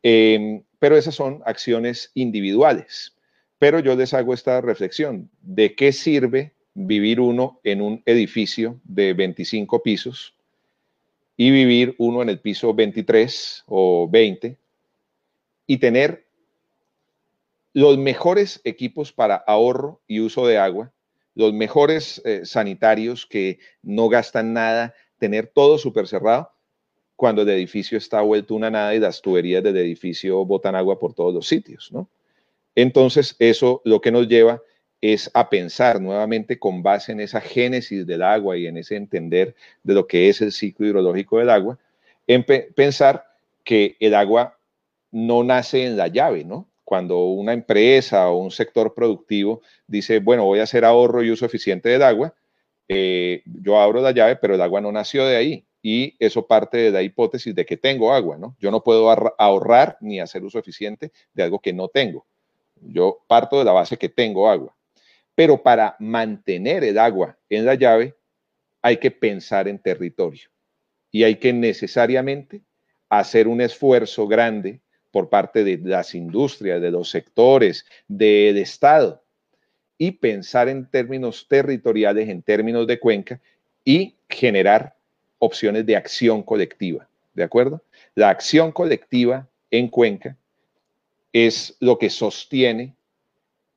Em, pero esas son acciones individuales. Pero yo les hago esta reflexión. ¿De qué sirve vivir uno en un edificio de 25 pisos y vivir uno en el piso 23 o 20 y tener los mejores equipos para ahorro y uso de agua, los mejores eh, sanitarios que no gastan nada, tener todo súper cerrado, cuando el edificio está vuelto una nada y las tuberías del edificio botan agua por todos los sitios, ¿no? Entonces, eso lo que nos lleva es a pensar nuevamente con base en esa génesis del agua y en ese entender de lo que es el ciclo hidrológico del agua, en pensar que el agua no nace en la llave, ¿no? Cuando una empresa o un sector productivo dice, bueno, voy a hacer ahorro y uso eficiente del agua, eh, yo abro la llave, pero el agua no nació de ahí. Y eso parte de la hipótesis de que tengo agua, ¿no? Yo no puedo ahorrar ni hacer uso eficiente de algo que no tengo. Yo parto de la base que tengo agua. Pero para mantener el agua en la llave hay que pensar en territorio y hay que necesariamente hacer un esfuerzo grande por parte de las industrias, de los sectores, del Estado y pensar en términos territoriales, en términos de cuenca y generar opciones de acción colectiva. ¿De acuerdo? La acción colectiva en cuenca es lo que sostiene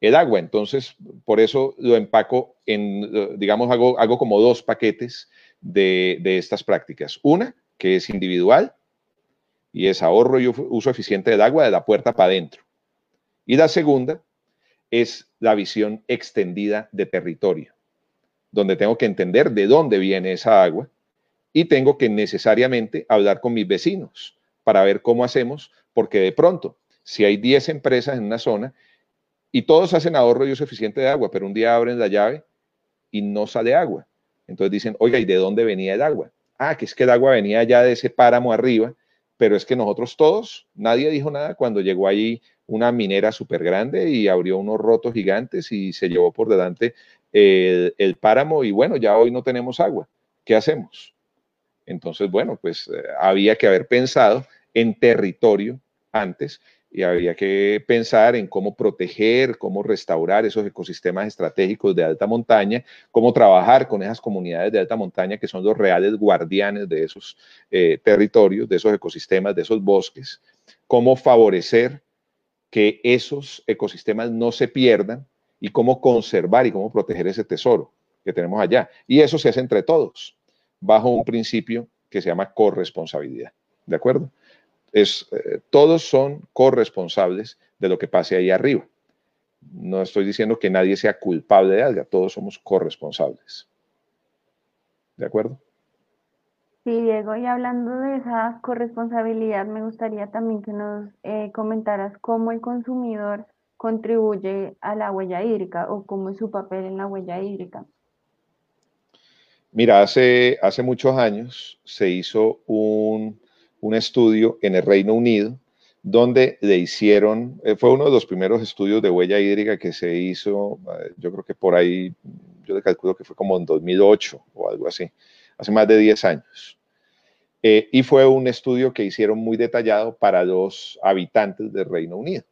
el agua. Entonces, por eso lo empaco en, digamos, hago, hago como dos paquetes de, de estas prácticas. Una, que es individual, y es ahorro y uso eficiente del agua de la puerta para adentro. Y la segunda es la visión extendida de territorio, donde tengo que entender de dónde viene esa agua y tengo que necesariamente hablar con mis vecinos para ver cómo hacemos, porque de pronto, si hay 10 empresas en una zona y todos hacen ahorro y uso eficiente de agua, pero un día abren la llave y no sale agua. Entonces dicen, oiga, ¿y de dónde venía el agua? Ah, que es que el agua venía ya de ese páramo arriba pero es que nosotros todos, nadie dijo nada cuando llegó ahí una minera súper grande y abrió unos rotos gigantes y se llevó por delante el, el, páramo y bueno, ya hoy no tenemos agua. ¿Qué hacemos? Entonces, bueno, pues eh, había que haber pensado en territorio antes y había que pensar en cómo proteger, cómo restaurar esos ecosistemas estratégicos de alta montaña, cómo trabajar con esas comunidades de alta montaña que son los reales guardianes de esos eh, territorios, de esos ecosistemas, de esos bosques, cómo favorecer que esos ecosistemas no se pierdan y cómo conservar y cómo proteger ese tesoro que tenemos allá. Y eso se hace entre todos, bajo un principio que se llama corresponsabilidad. ¿De acuerdo? Es, eh, todos son corresponsables de lo que pase ahí arriba. No estoy diciendo que nadie sea culpable de algo, todos somos corresponsables. ¿De acuerdo? Sí, Diego, y hablando de esa corresponsabilidad, me gustaría también que nos eh, comentaras cómo el consumidor contribuye a la huella hídrica o cómo es su papel en la huella hídrica. Mira, hace, hace muchos años se hizo un un estudio en el Reino Unido donde le hicieron, eh, fue uno de los primeros estudios de huella hídrica que se hizo, eh, yo creo que por ahí, yo le calculo que fue como en 2008 o algo así, hace más de 10 años. Eh, y fue un estudio que hicieron muy detallado para los habitantes del Reino Unido,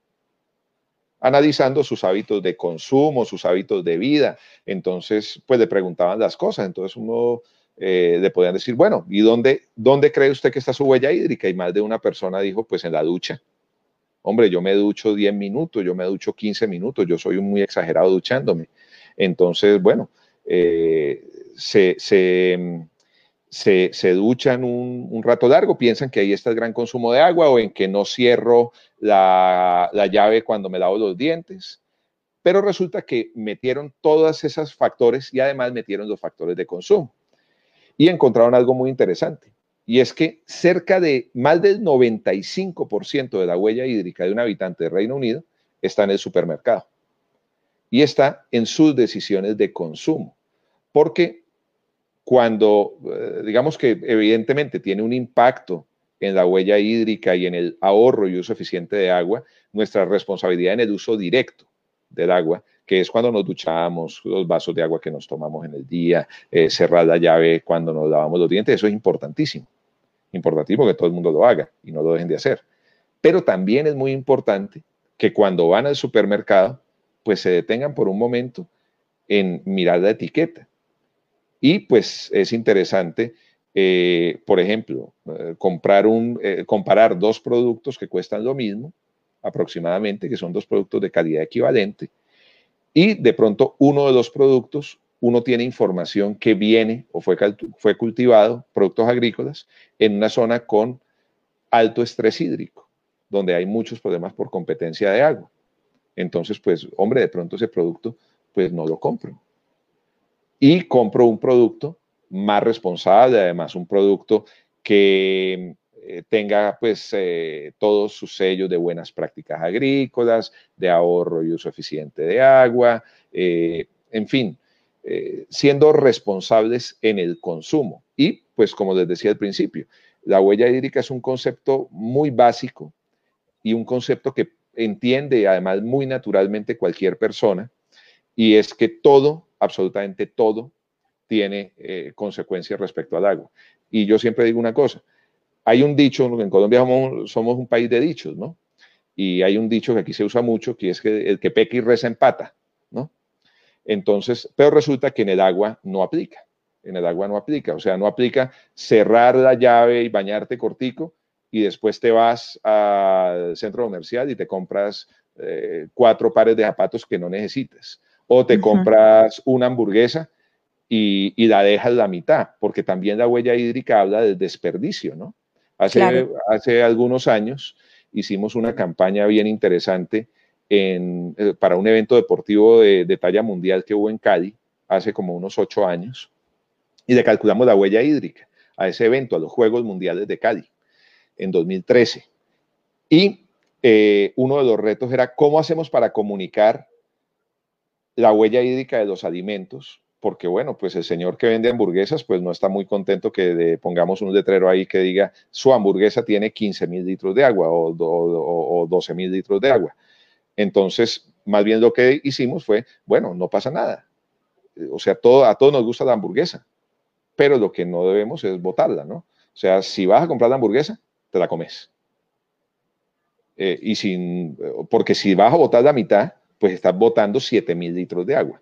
analizando sus hábitos de consumo, sus hábitos de vida. Entonces, pues le preguntaban las cosas. Entonces uno eh, le podían decir, bueno, ¿y dónde, dónde cree usted que está su huella hídrica? Y más de una persona dijo, pues en la ducha. Hombre, yo me ducho 10 minutos, yo me ducho 15 minutos, yo soy muy exagerado duchándome. Entonces, bueno, eh, se, se, se, duchan un, un, rato largo, piensan que ahí está el gran consumo de agua o en que no cierro la, la llave cuando me lavo los dientes. Pero resulta que metieron todos esos factores y además metieron los factores de consumo y encontraron algo muy interesante. Y es que cerca de más del 95% de la huella hídrica de un habitante del Reino Unido está en el supermercado. Y está en sus decisiones de consumo. Porque cuando, eh, digamos que evidentemente tiene un impacto en la huella hídrica y en el ahorro y uso eficiente de agua, nuestra responsabilidad en el uso directo del agua que es cuando nos duchamos, los vasos de agua que nos tomamos en el día, eh, cerrar la llave cuando nos lavamos los dientes, eso es importantísimo. Importantísimo que todo el mundo lo haga y no lo dejen de hacer. Pero también es muy importante que cuando van al supermercado, pues se detengan por un momento en mirar la etiqueta. Y pues es interesante, eh, por ejemplo, eh, comprar un, comparar dos productos que cuestan lo mismo, aproximadamente, que son dos productos de calidad equivalente, y de pronto uno de los productos, uno tiene información que viene o fue, fue cultivado, productos agrícolas, en una zona con alto estrés hídrico, donde hay muchos problemas por competencia de agua. Entonces, pues, hombre, de pronto ese producto, pues no lo compro. Y compro un producto más responsable, además un producto que eh, tenga pues eh, todos sus sellos de buenas prácticas agrícolas, de ahorro y uso eficiente de agua, eh, en fin, siendo responsables en el consumo. Y pues como les decía al principio, la huella hídrica es un concepto muy básico y un concepto que entiende además muy naturalmente cualquier persona, y es que todo, absolutamente todo, tiene consecuencias respecto al agua. Y yo siempre digo una cosa, hay un dicho, en Colombia somos, un país de dichos, ¿no? Y hay un dicho que aquí se usa mucho, que es que el que peca y reza empata, ¿no? Entonces, pero resulta que en el agua no aplica. En el agua no aplica. O sea, no aplica cerrar la llave y bañarte cortico y después te vas al centro comercial y te compras eh, cuatro pares de zapatos que no necesitas. O te compras una hamburguesa y, y, la dejas la mitad, porque también la huella hídrica habla del desperdicio, ¿no? Hace, hace algunos años hicimos una campaña bien interesante en, eh, para un evento deportivo de, talla mundial que hubo en Cali hace como unos ocho años y le calculamos la huella hídrica a ese evento, a los Juegos Mundiales de Cali en 2013. Y eh, uno de los retos era cómo hacemos para comunicar la huella hídrica de los alimentos porque bueno, pues el señor que vende hamburguesas, pues no está muy contento que pongamos un letrero ahí que diga su hamburguesa tiene 15 mil litros de agua o, o, 12 mil litros de agua. Entonces, más bien lo que hicimos fue, bueno, no pasa nada. O sea, a todos nos gusta la hamburguesa, pero lo que no debemos es botarla, ¿no? O sea, si vas a comprar la hamburguesa, te la comes. Eh, y sin, porque si vas a botar la mitad, pues estás botando 7 mil litros de agua.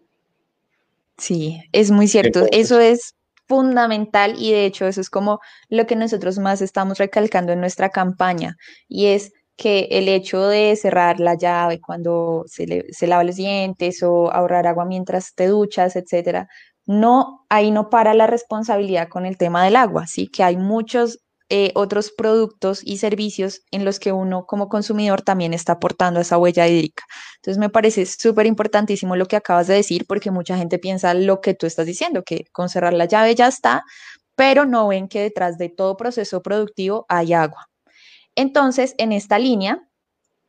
Sí, es muy cierto. eso es fundamental y de hecho eso es como lo que nosotros más estamos recalcando en nuestra campaña y es que el hecho de cerrar la llave cuando se, se lava los dientes o ahorrar agua mientras te duchas, etcétera, no, ahí no para la responsabilidad con el tema del agua, sí, que hay muchos eh, otros productos y servicios en los que uno como consumidor también está aportando esa huella hídrica. Entonces me parece súper importantísimo lo que acabas de decir porque mucha gente piensa lo que tú estás diciendo, que con cerrar la llave ya está, pero no ven que detrás de todo proceso productivo hay agua. Entonces, en esta línea,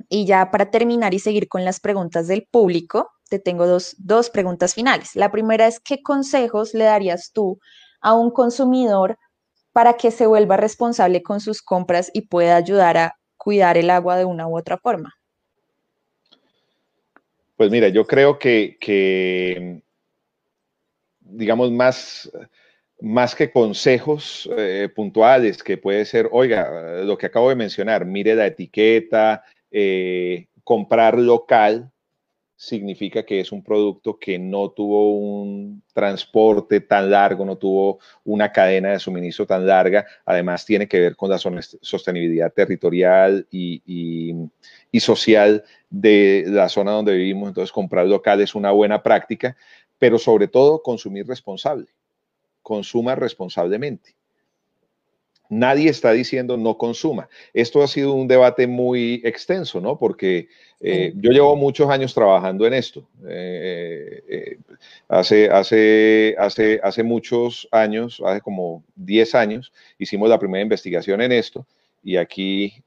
y ya para terminar y seguir con las preguntas del público, te tengo dos, dos preguntas finales. La primera es, ¿qué consejos le darías tú a un consumidor para que se vuelva responsable con sus compras y pueda ayudar a cuidar el agua de una u otra forma? Pues mira, yo creo que, digamos, más, más que consejos eh, puntuales, que puede ser, oiga, lo que acabo de mencionar, mire la etiqueta, eh, comprar local, significa que es un producto que no tuvo un transporte tan largo, no tuvo una cadena de suministro tan larga. Además, tiene que ver con la sostenibilidad territorial y, social de la zona donde vivimos. Entonces, comprar local es una buena práctica, pero sobre todo consumir responsable. Consuma responsablemente. Nadie está diciendo no consuma. Esto ha sido un debate muy extenso, ¿no? Porque eh, yo llevo muchos años trabajando en esto. Eh, eh, hace, hace, hace, hace muchos años, hace como 10 años, hicimos la primera investigación en esto y aquí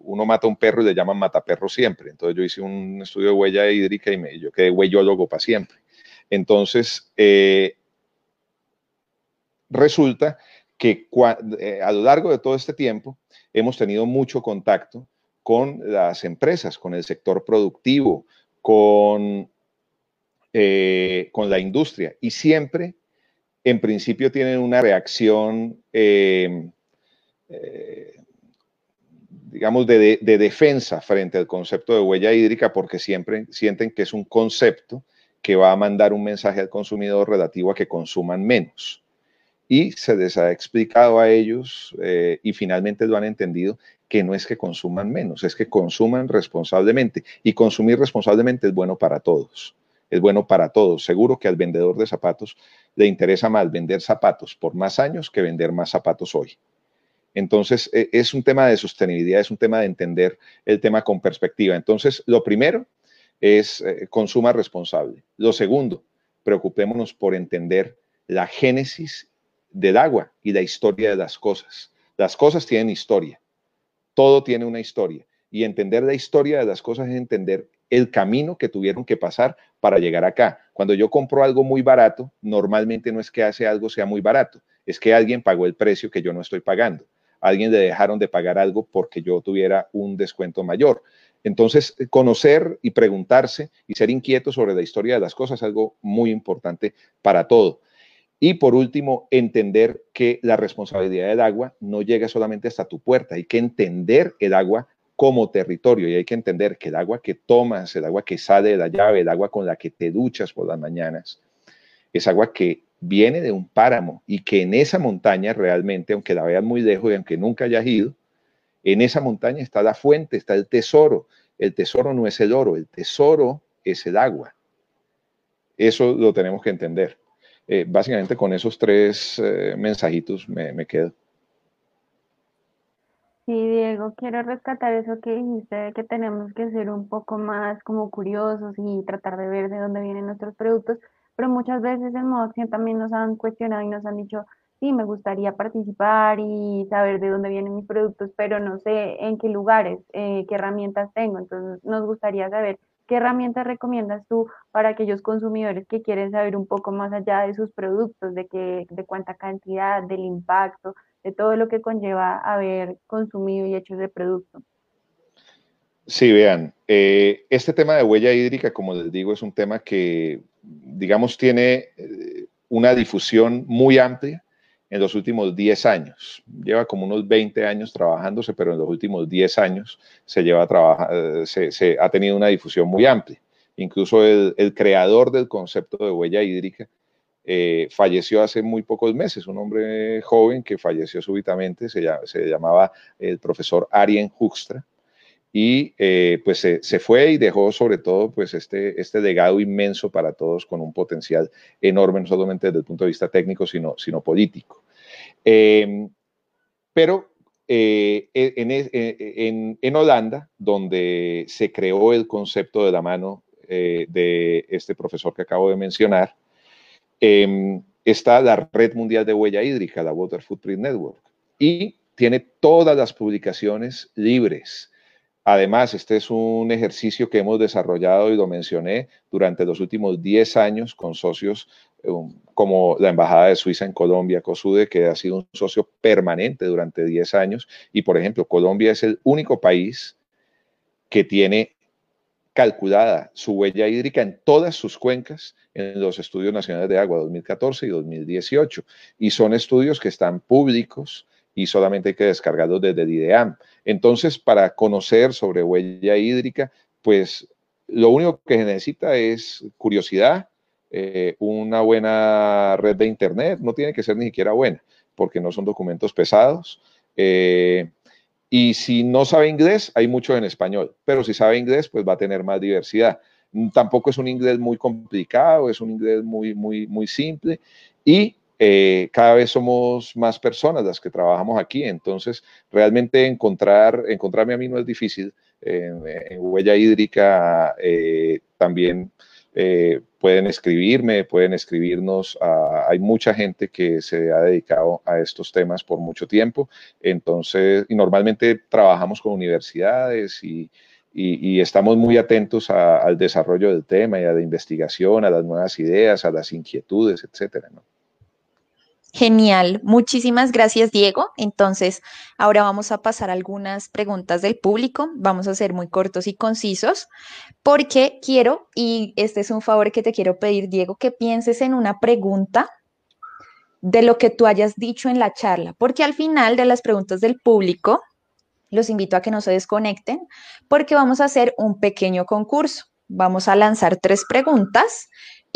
uno mata un perro y le llaman mataperro siempre. Entonces yo hice un estudio de huella hídrica y me, yo quedé huellólogo para siempre. Entonces, resulta que eh, a lo largo de todo este tiempo hemos tenido mucho contacto con las empresas, con el sector productivo, con, eh, con la industria. Y siempre, en principio, tienen una reacción, em, eh, digamos, de, de, defensa frente al concepto de huella hídrica porque siempre sienten que es un concepto que va a mandar un mensaje al consumidor relativo a que consuman menos y se les ha explicado a ellos eh, y finalmente lo han entendido que no es que consuman menos, es que consuman responsablemente y consumir responsablemente es bueno para todos. es bueno para todos. Seguro que al vendedor de zapatos le interesa más vender zapatos por más años que vender más zapatos hoy. Entonces, e, es un tema de sostenibilidad, es un tema de entender el tema con perspectiva. Entonces, lo primero es eh, consuma responsable. Lo segundo, preocupémonos por entender la génesis del agua y la historia de las cosas. Las cosas tienen historia, todo tiene una historia. Y entender la historia de las cosas es entender el camino que tuvieron que pasar para llegar acá. Cuando yo compro algo muy barato, normalmente no es que hace algo sea muy barato, es que alguien pagó el precio que yo no estoy pagando. alguien le dejaron de pagar algo porque yo tuviera un descuento mayor. Entonces, conocer y preguntarse y ser inquieto sobre la historia de las cosas es algo muy importante para todo. Y por último, entender que la responsabilidad del agua no llega solamente hasta tu puerta, hay que entender el agua como territorio y hay que entender que el agua que tomas, el agua que sale de la llave, el agua con la que te duchas por las mañanas, es agua que viene de un páramo y que en esa montaña realmente, aunque la veas muy lejos y aunque nunca hayas ido, en esa montaña está la fuente, está el tesoro. El tesoro no es el oro, el tesoro es el agua. Eso lo tenemos que entender. Eh, básicamente con esos tres eh, mensajitos me, me quedo. Sí, Diego, quiero rescatar eso que dijiste de que tenemos que ser un poco más como curiosos y tratar de ver de dónde vienen nuestros productos, pero muchas veces en modo acción también nos han cuestionado y nos han dicho, sí, me gustaría participar y saber de dónde vienen mis productos, pero no sé en qué lugares, eh, qué herramientas tengo, entonces nos gustaría saber qué herramientas recomiendas tú para aquellos consumidores que quieren saber un poco más allá de sus productos, de, qué, de cuánta cantidad, del impacto, de todo lo que conlleva haber consumido y hecho ese producto. Sí, vean, eh, este tema de huella hídrica, como les digo, es un tema que, digamos, tiene eh, una difusión muy amplia en los últimos 10 años. Lleva como unos 20 años trabajándose, pero en los últimos 10 años se, lleva se ha tenido una difusión muy amplia. Incluso el, creador del concepto de huella hídrica eh, falleció hace muy pocos meses, un hombre joven que falleció súbitamente, se, se llamaba el profesor Arien Huxtra, y eh, pues se, se, fue y dejó sobre todo pues este, este legado inmenso para todos con un potencial enorme, no solamente desde el punto de vista técnico, sino, sino político. Em, pero eh, e, en, en, en, Holanda, donde se creó el concepto de la mano de este profesor que acabo de mencionar, Em, está la Red Mundial de Huella Hídrica, la Water Footprint Network, y tiene todas las publicaciones libres. Además, este es un ejercicio que hemos desarrollado y lo mencioné durante los últimos 10 años con socios um, como la Embajada de Suiza en Colombia, COSUDE, que ha sido un socio permanente durante 10 años. Y, por ejemplo, Colombia es el único país que tiene calculada su huella hídrica en todas sus cuencas en los estudios nacionales de agua 2014 y 2018. Y son estudios que están públicos y solamente hay que descargarlos desde el IDEAM. Entonces, para conocer sobre huella hídrica, pues lo único que se necesita es curiosidad, eh, una buena red de Internet, no tiene que ser ni siquiera buena, porque no son documentos pesados. Eh, y si no sabe inglés, hay mucho en español, pero si sabe inglés, pues va a tener más diversidad. Tampoco es un inglés muy complicado, es un inglés muy, muy, muy simple y eh, cada vez somos más personas las que trabajamos aquí, entonces realmente encontrar, encontrarme a mí no es difícil. en huella hídrica eh, también eh, pueden escribirme, pueden escribirnos. hay mucha gente que se ha dedicado a estos temas por mucho tiempo, entonces, y normalmente trabajamos con universidades y, y, estamos muy atentos al desarrollo del tema y a la investigación, a las nuevas ideas, a las inquietudes, etcétera. ¿no? Genial, muchísimas gracias Diego. Entonces, ahora vamos a pasar algunas preguntas del público. Vamos a ser muy cortos y concisos porque quiero, y este es un favor que te quiero pedir Diego, que pienses en una pregunta de lo que tú hayas dicho en la charla, porque al final de las preguntas del público los invito a que no se desconecten porque vamos a hacer un pequeño concurso. Vamos a lanzar tres preguntas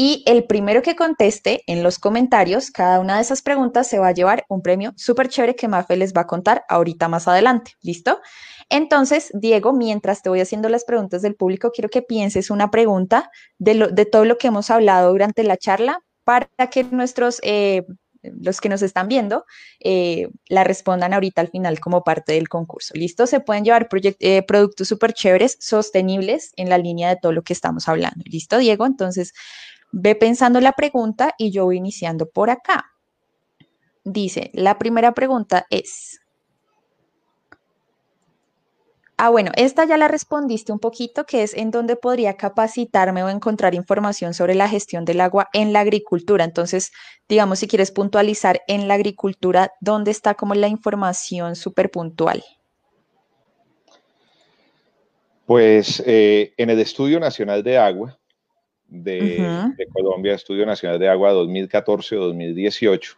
Y el primero que conteste en los comentarios cada una de esas preguntas se va a llevar un premio súper chévere que Mafe les va a contar ahorita más adelante. ¿Listo? Entonces, Diego, mientras te voy haciendo las preguntas del público, quiero que pienses una pregunta de, de todo lo que hemos hablado durante la charla para que nuestros eh, los que nos están viendo, eh, la respondan ahorita al final como parte del concurso. ¿Listo? Se pueden llevar eh, productos súper chéveres, sostenibles en la línea de todo lo que estamos hablando. ¿Listo, Diego? Entonces, ve pensando la pregunta y yo voy iniciando por acá. Dice, la primera pregunta es, Ah, bueno, esta ya la respondiste un poquito, que es en dónde podría capacitarme o encontrar información sobre la gestión del agua en la agricultura. Entonces, digamos, si quieres puntualizar en la agricultura, ¿dónde está como la información súper puntual? Pues eh, en el Estudio Nacional de Agua de, de Colombia, Estudio Nacional de Agua 2014-2018,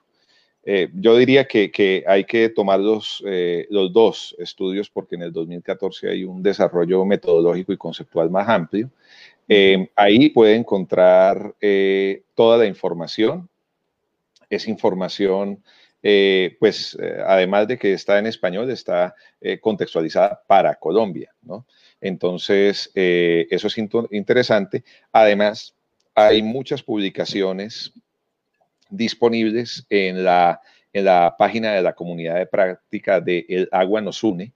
eh, yo diría que, hay que tomar los, eh, los, dos estudios porque en el 2014 hay un desarrollo metodológico y conceptual más amplio. Eh, ahí puede encontrar toda la información. Es información, pues, además de que está en español, está contextualizada para Colombia, ¿no? Entonces, eso es interesante. Además, hay muchas publicaciones disponibles en la, en la página de la comunidad de práctica de El Agua Nos Une,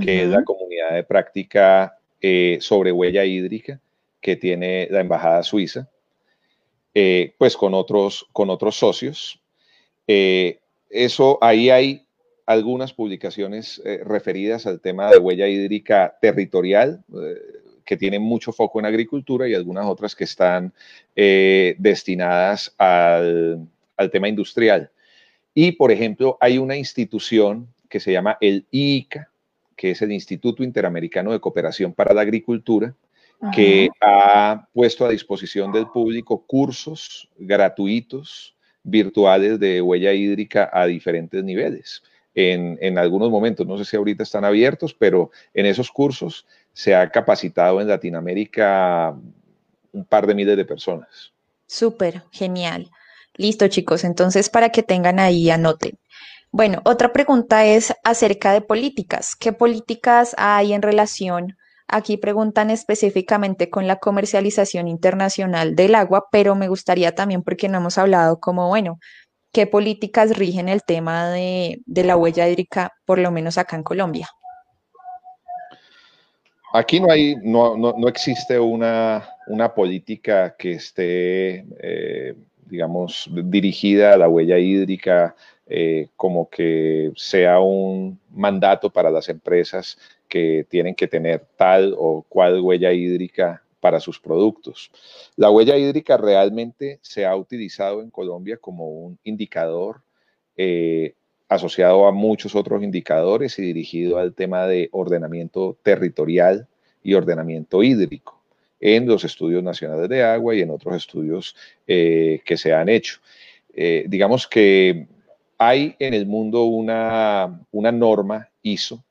que es la comunidad de práctica eh, sobre huella hídrica que tiene la Embajada Suiza, eh, pues con otros, con otros socios. Eh, eso, ahí hay algunas publicaciones referidas al tema de huella hídrica territorial, que tienen mucho foco en agricultura y algunas otras que están eh, destinadas al, tema industrial. Y, por ejemplo, hay una institución que se llama el IICA, que es el Instituto Interamericano de Cooperación para la Agricultura, que ha puesto a disposición del público cursos gratuitos virtuales de huella hídrica a diferentes niveles. En, algunos momentos, no sé si ahorita están abiertos, pero en esos cursos se ha capacitado en Latinoamérica un par de miles de personas. Súper, genial. Listo, chicos. Entonces, para que tengan ahí, anoten. Bueno, otra pregunta es acerca de políticas. ¿Qué políticas hay en relación? Aquí preguntan específicamente con la comercialización internacional del agua, pero me gustaría también, porque no hemos hablado como, bueno, qué políticas rigen el tema de, la huella hídrica, por lo menos acá en Colombia. Aquí no hay, no, no, existe una, una, política que esté, eh, digamos, dirigida a la huella hídrica, eh, como que sea un mandato para las empresas que tienen que tener tal o cual huella hídrica para sus productos. La huella hídrica realmente se ha utilizado en Colombia como un indicador eh, asociado a muchos otros indicadores y dirigido al tema de ordenamiento territorial y ordenamiento hídrico en los estudios nacionales de agua y en otros estudios eh, que se han hecho. Eh, digamos que hay en el mundo una, una norma ISO,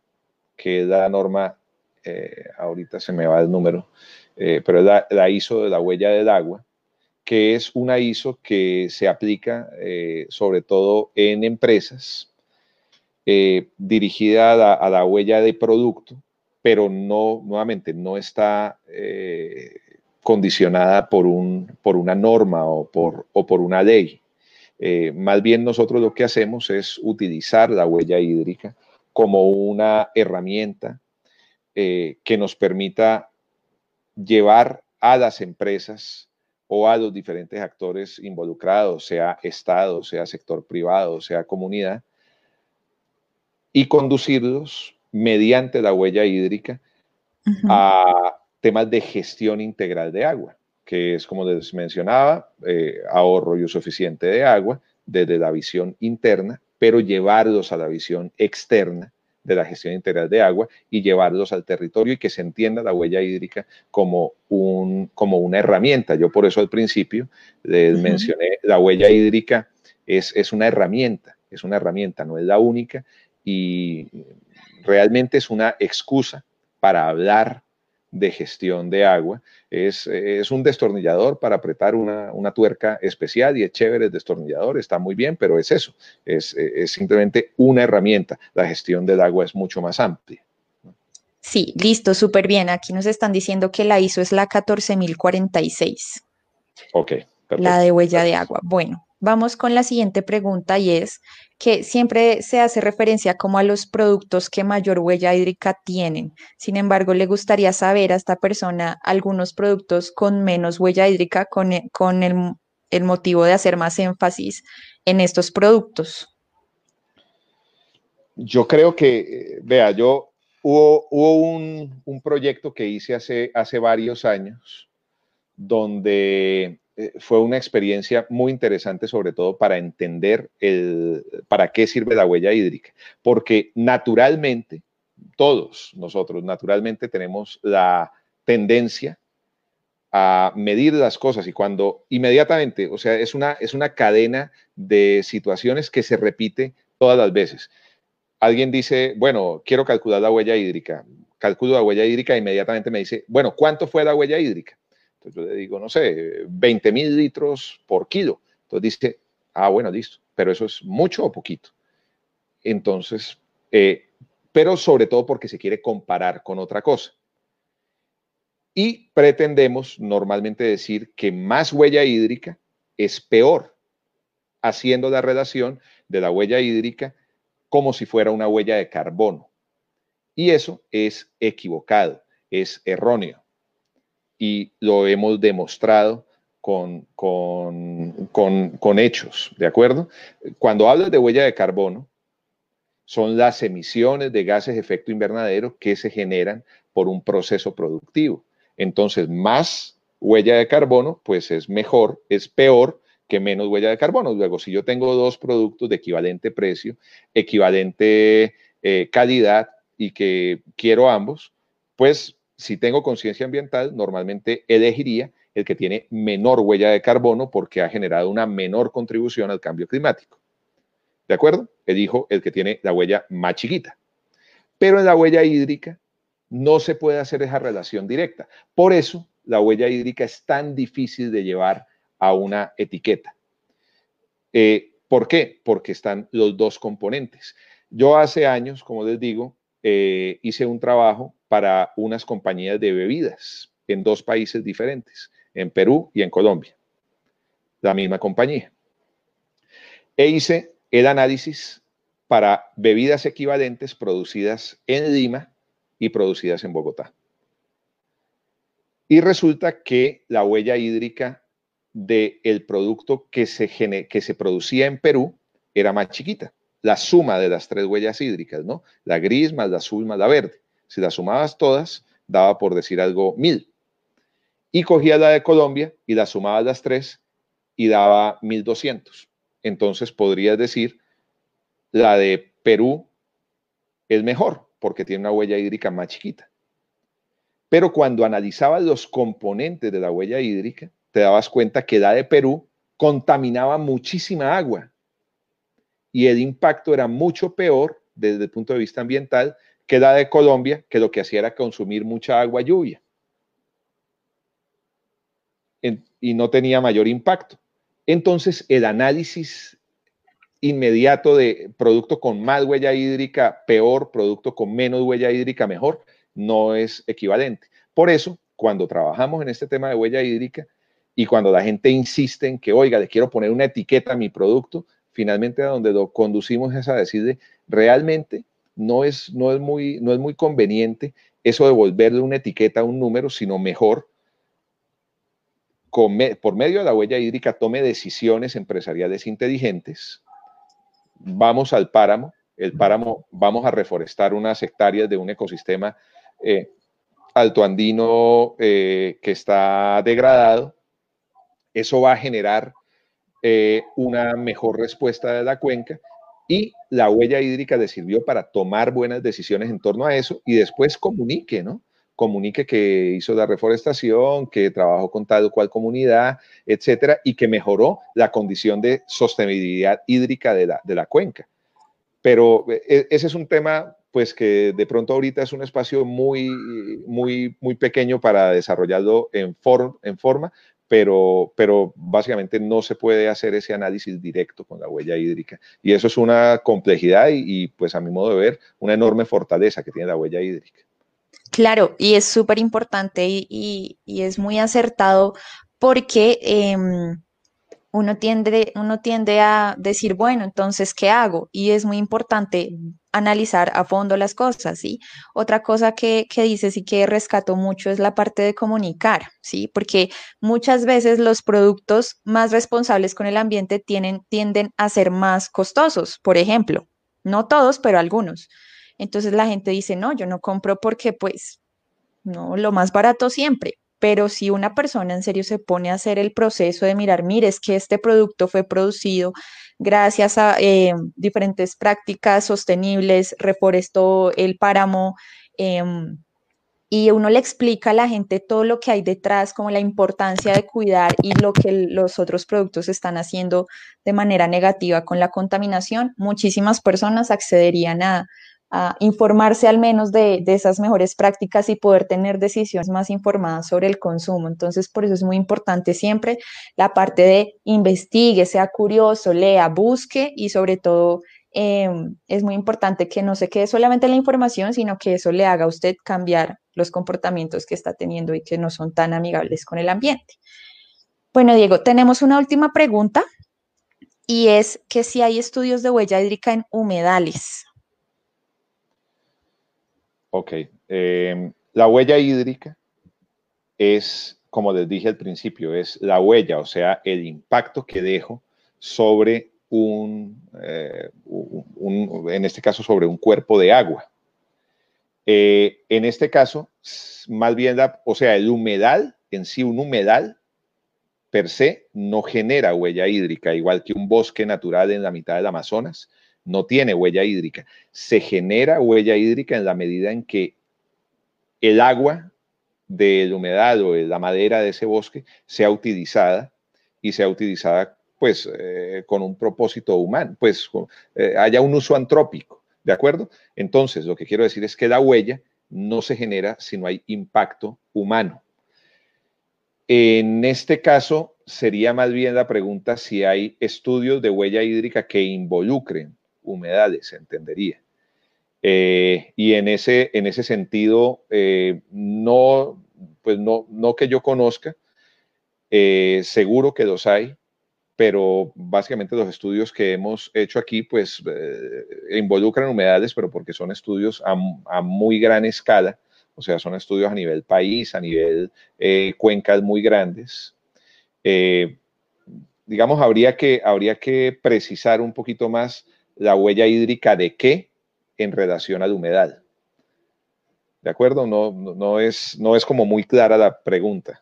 que es la norma, eh, ahorita se me va el número, pero es la, la, ISO de la huella del agua, que es una ISO que se aplica sobre todo en empresas eh, dirigida a la, huella de producto, pero no, nuevamente, no está eh, condicionada por, un, por una norma o por, o por una ley. Eh, más bien nosotros lo que hacemos es utilizar la huella hídrica como una herramienta que nos permita llevar a las empresas o a los diferentes actores involucrados, sea Estado, sea sector privado, sea comunidad, y conducirlos mediante la huella hídrica a temas de gestión integral de agua, que es, como les mencionaba, eh, ahorro y uso eficiente de agua desde la visión interna, pero llevarlos a la visión externa de la gestión integral de agua y llevarlos al territorio y que se entienda la huella hídrica como, un, como una herramienta. Yo por eso al principio les mencioné, la huella hídrica es, es una herramienta, es una herramienta, no es la única y realmente es una excusa para hablar de gestión de agua. Es, un destornillador para apretar una, tuerca especial y es chévere el destornillador, está muy bien, pero es eso, es, es simplemente una herramienta. La gestión del agua es mucho más amplia. Sí, listo, súper bien. Aquí nos están diciendo que la ISO es la 14046. Ok. La de huella de agua. Bueno, vamos con la siguiente pregunta y es que siempre se hace referencia como a los productos que mayor huella hídrica tienen. Sin embargo, le gustaría saber a esta persona algunos productos con menos huella hídrica con, e, con el, motivo de hacer más énfasis en estos productos. Yo creo que, vea, yo hubo, hubo un, un, proyecto que hice hace, hace varios años donde eh, fue una experiencia muy interesante, sobre todo para entender para qué sirve la huella hídrica, porque naturalmente, todos nosotros naturalmente tenemos la tendencia a medir las cosas y cuando inmediatamente, o sea, es una, es una cadena de situaciones que se repite todas las veces. Alguien dice, bueno, quiero calcular la huella hídrica. Calculo la huella hídrica e inmediatamente me dice, bueno, ¿cuánto fue la huella hídrica? Yo le digo, no sé, 20 mil litros por kilo. Entonces dice, ah, bueno, listo, pero eso es mucho o poquito. Entonces, eh, pero sobre todo porque se quiere comparar con otra cosa. Y pretendemos normalmente decir que más huella hídrica es peor, haciendo la relación de la huella hídrica como si fuera una huella de carbono. Y eso es equivocado, es erróneo y lo hemos demostrado con, con, hechos, ¿de acuerdo? Cuando hablas de huella de carbono, son las emisiones de gases de efecto invernadero que se generan por un proceso productivo. Entonces, más huella de carbono, pues es mejor, es peor que menos huella de carbono. Luego, si yo tengo dos productos de equivalente precio, equivalente eh, calidad y que quiero ambos, pues si tengo conciencia ambiental, normalmente elegiría el que tiene menor huella de carbono porque ha generado una menor contribución al cambio climático. ¿De acuerdo? Elijo el que tiene la huella más chiquita. Pero en la huella hídrica no se puede hacer esa relación directa. Por eso la huella hídrica es tan difícil de llevar a una etiqueta. Eh, ¿Por qué? Porque están los dos componentes. Yo hace años, como les digo, eh, hice un trabajo para unas compañías de bebidas en dos países diferentes, en Perú y en Colombia, la misma compañía. E hice el análisis para bebidas equivalentes producidas en Lima y producidas en Bogotá. Y resulta que la huella hídrica del producto que se, que se producía en Perú era más chiquita la suma de las tres huellas hídricas, ¿no? La gris más la azul más la verde. Si las sumabas todas, daba por decir algo mil. Y cogía la de Colombia y la sumabas las tres y daba 1200. Entonces podrías decir, la de Perú es mejor porque tiene una huella hídrica más chiquita. Pero cuando analizabas los componentes de la huella hídrica, te dabas cuenta que la de Perú contaminaba muchísima agua y el impacto era mucho peor desde el punto de vista ambiental que la de Colombia, que lo que hacía era consumir mucha agua lluvia. y no tenía mayor impacto. Entonces, el análisis inmediato de producto con más huella hídrica, peor, producto con menos huella hídrica, mejor, no es equivalente. Por eso, cuando trabajamos en este tema de huella hídrica y cuando la gente insiste en que, oiga, le quiero poner una etiqueta a mi producto, finalmente a donde lo conducimos es a decirle, realmente no es, no es, muy, no es muy conveniente eso de volverle una etiqueta a un número, sino mejor por medio de la huella hídrica tome decisiones empresariales inteligentes. Vamos al páramo, el páramo, vamos a reforestar unas hectáreas de un ecosistema eh, altoandino eh, que está degradado. Eso va a generar eh, una mejor respuesta de la cuenca y la huella hídrica le sirvió para tomar buenas decisiones en torno a eso y después comunique, ¿no? Comunique que hizo la reforestación, que trabajó con tal o cual comunidad, etcétera, y que mejoró la condición de sostenibilidad hídrica de la, de la cuenca. Pero eh, ese es un tema pues que de pronto ahorita es un espacio muy, muy, muy pequeño para desarrollarlo en, en forma, pero, pero básicamente no se puede hacer ese análisis directo con la huella hídrica. Y eso es una complejidad y, pues a mi modo de ver, una enorme fortaleza que tiene la huella hídrica. Claro, y es súper importante y, es muy acertado porque em, uno tiende, uno tiende a decir, bueno, entonces, ¿qué hago? Y es muy importante analizar a fondo las cosas, ¿sí? Otra cosa que, que dices y que rescato mucho es la parte de comunicar, ¿sí? Porque muchas veces los productos más responsables con el ambiente tienen, tienden a ser más costosos, por ejemplo. No todos, pero algunos. Entonces la gente dice, no, yo no compro porque pues, no, lo más barato siempre. Pero si una persona en serio se pone a hacer el proceso de mirar, mire, es que este producto fue producido gracias a eh, diferentes prácticas sostenibles, reforestó el páramo, em, y uno le explica a la gente todo lo que hay detrás, como la importancia de cuidar y lo que los otros productos están haciendo de manera negativa con la contaminación, muchísimas personas accederían a, informarse al menos de, esas mejores prácticas y poder tener decisiones más informadas sobre el consumo. Entonces, por eso es muy importante siempre la parte de investigue, sea curioso, lea, busque y sobre todo em, es muy importante que no se quede solamente la información, sino que eso le haga a usted cambiar los comportamientos que está teniendo y que no son tan amigables con el ambiente. Bueno, Diego, tenemos una última pregunta y es que si hay estudios de huella hídrica en humedales. Ok. Em, la huella hídrica es, como les dije al principio, es la huella, o sea, el impacto que dejo sobre un, eh, en este caso, sobre un cuerpo de agua. Eh, en este caso, más bien, la, o sea, el humedal en sí, un humedal per se no genera huella hídrica, igual que un bosque natural en la mitad del Amazonas no tiene huella hídrica. Se genera huella hídrica en la medida en que el agua de la humedad o de la madera de ese bosque sea utilizada y sea utilizada pues eh, con un propósito humano, pues eh, haya un uso antrópico, ¿de acuerdo? Entonces, lo que quiero decir es que la huella no se genera si no hay impacto humano. En este caso, sería más bien la pregunta si hay estudios de huella hídrica que involucren humedales, entendería. Eh, y en ese, en ese sentido, eh, no, pues no, no que yo conozca, eh, seguro que los hay, pero básicamente los estudios que hemos hecho aquí, pues involucran humedales, pero porque son estudios a, muy gran escala, o sea, son estudios a nivel país, a nivel cuencas muy grandes. digamos, habría que, habría que precisar un poquito más la huella hídrica de qué en relación a la humedad. ¿De acuerdo? No, no, es, no es como muy clara la pregunta.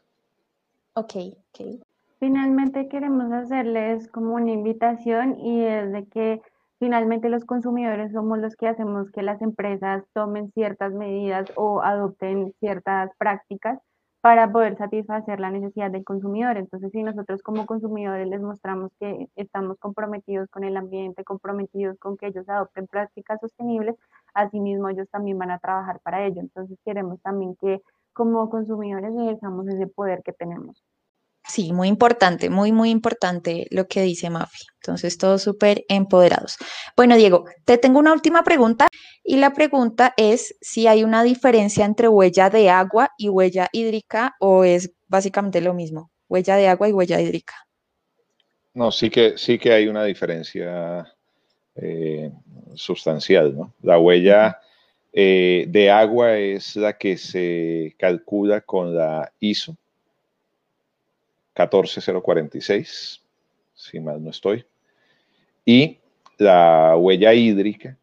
Ok, ok. Finalmente queremos hacerles como una invitación y es de que finalmente los consumidores somos los que hacemos que las empresas tomen ciertas medidas o adopten ciertas prácticas para poder satisfacer la necesidad del consumidor. Entonces, si nosotros como consumidores les mostramos que estamos comprometidos con el ambiente, comprometidos con que ellos adopten prácticas sostenibles, asimismo ellos también van a trabajar para ello. Entonces, queremos también que como consumidores ejerzamos ese poder que tenemos. Sí, muy importante, muy, muy importante lo que dice Mafi. Entonces, todos súper empoderados. Bueno, Diego, te tengo una última pregunta y la pregunta es si hay una diferencia entre huella de agua y huella hídrica o es básicamente lo mismo, huella de agua y huella hídrica. No, sí que, sí que hay una diferencia eh, sustancial, ¿no? La huella eh, de agua es la que se calcula con la ISO 14046, si mal no estoy. Y la huella hídrica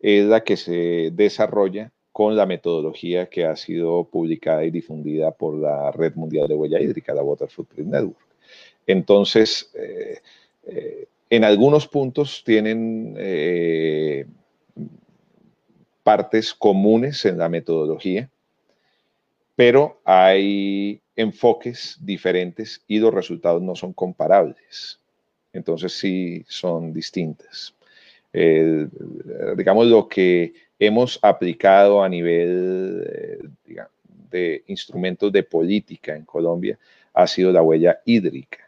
es la que se desarrolla con la metodología que ha sido publicada y difundida por la Red Mundial de Huella Hídrica, la Water Footprint Network. Entonces, eh, eh, en algunos puntos tienen eh, partes comunes en la metodología, pero hay enfoques diferentes y los resultados no son comparables. Entonces sí son distintas. digamos lo que hemos aplicado a nivel eh, de instrumentos de política en Colombia ha sido la huella hídrica.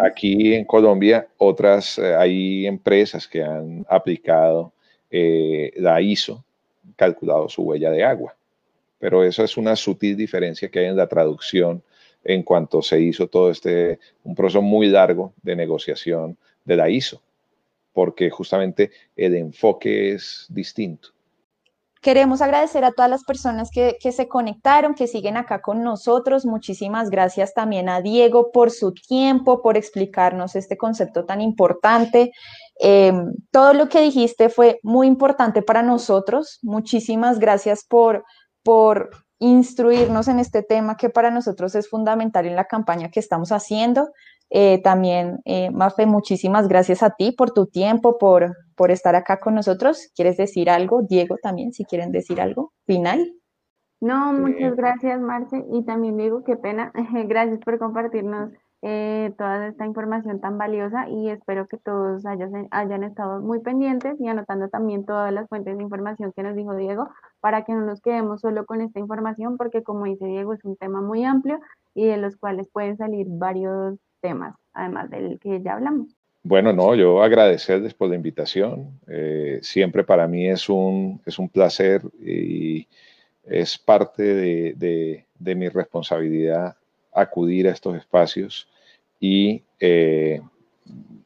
Aquí en Colombia, otras, eh, hay empresas que han aplicado eh, la ISO, calculado su huella de agua. Pero eso es una sutil diferencia que hay en la traducción en cuanto se hizo todo este, un proceso muy largo de negociación de la ISO, porque justamente el enfoque es distinto. Queremos agradecer a todas las personas que, se conectaron, que siguen acá con nosotros. Muchísimas gracias también a Diego por su tiempo, por explicarnos este concepto tan importante. Em, todo lo que dijiste fue muy importante para nosotros. Muchísimas gracias por, por instruirnos en este tema que para nosotros es fundamental en la campaña que estamos haciendo. Eh, también, eh, Mafe, muchísimas gracias a ti por tu tiempo, por, por estar acá con nosotros. ¿Quieres decir algo? Diego también, si quieren decir algo final. No, muchas gracias, Marce. Y también Diego, qué pena. [LAUGHS] gracias por compartirnos eh, toda esta información tan valiosa y espero que todos hayan, hayan estado muy pendientes y anotando también todas las fuentes de información que nos dijo Diego para que no nos quedemos solo con esta información porque como dice Diego es un tema muy amplio y de los cuales pueden salir varios temas, además del que ya hablamos. Bueno, no, yo agradecerles por la invitación. Eh, siempre para mí es un, es un placer y es parte de, de, mi responsabilidad acudir a estos espacios y eh,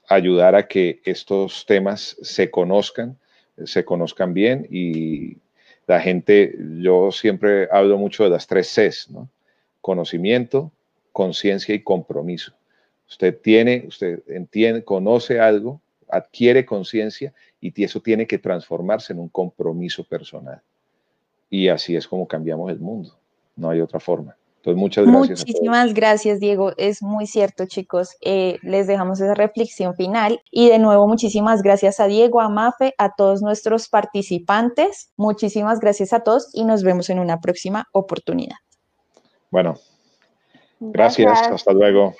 ayudar a que estos temas se conozcan, se conozcan bien y la gente, yo siempre hablo mucho de las tres Cs, ¿no? Conocimiento, conciencia y compromiso. Usted tiene, usted entiende, conoce algo, adquiere conciencia y eso tiene que transformarse en un compromiso personal. Y así es como cambiamos el mundo. No hay otra forma. Entonces, muchas gracias. Muchísimas gracias, Diego. Es muy cierto, chicos. Eh, les dejamos esa reflexión final. Y de nuevo, muchísimas gracias a Diego, a Mafe, a todos nuestros participantes. Muchísimas gracias a todos y nos vemos en una próxima oportunidad. Bueno, gracias. Hasta luego.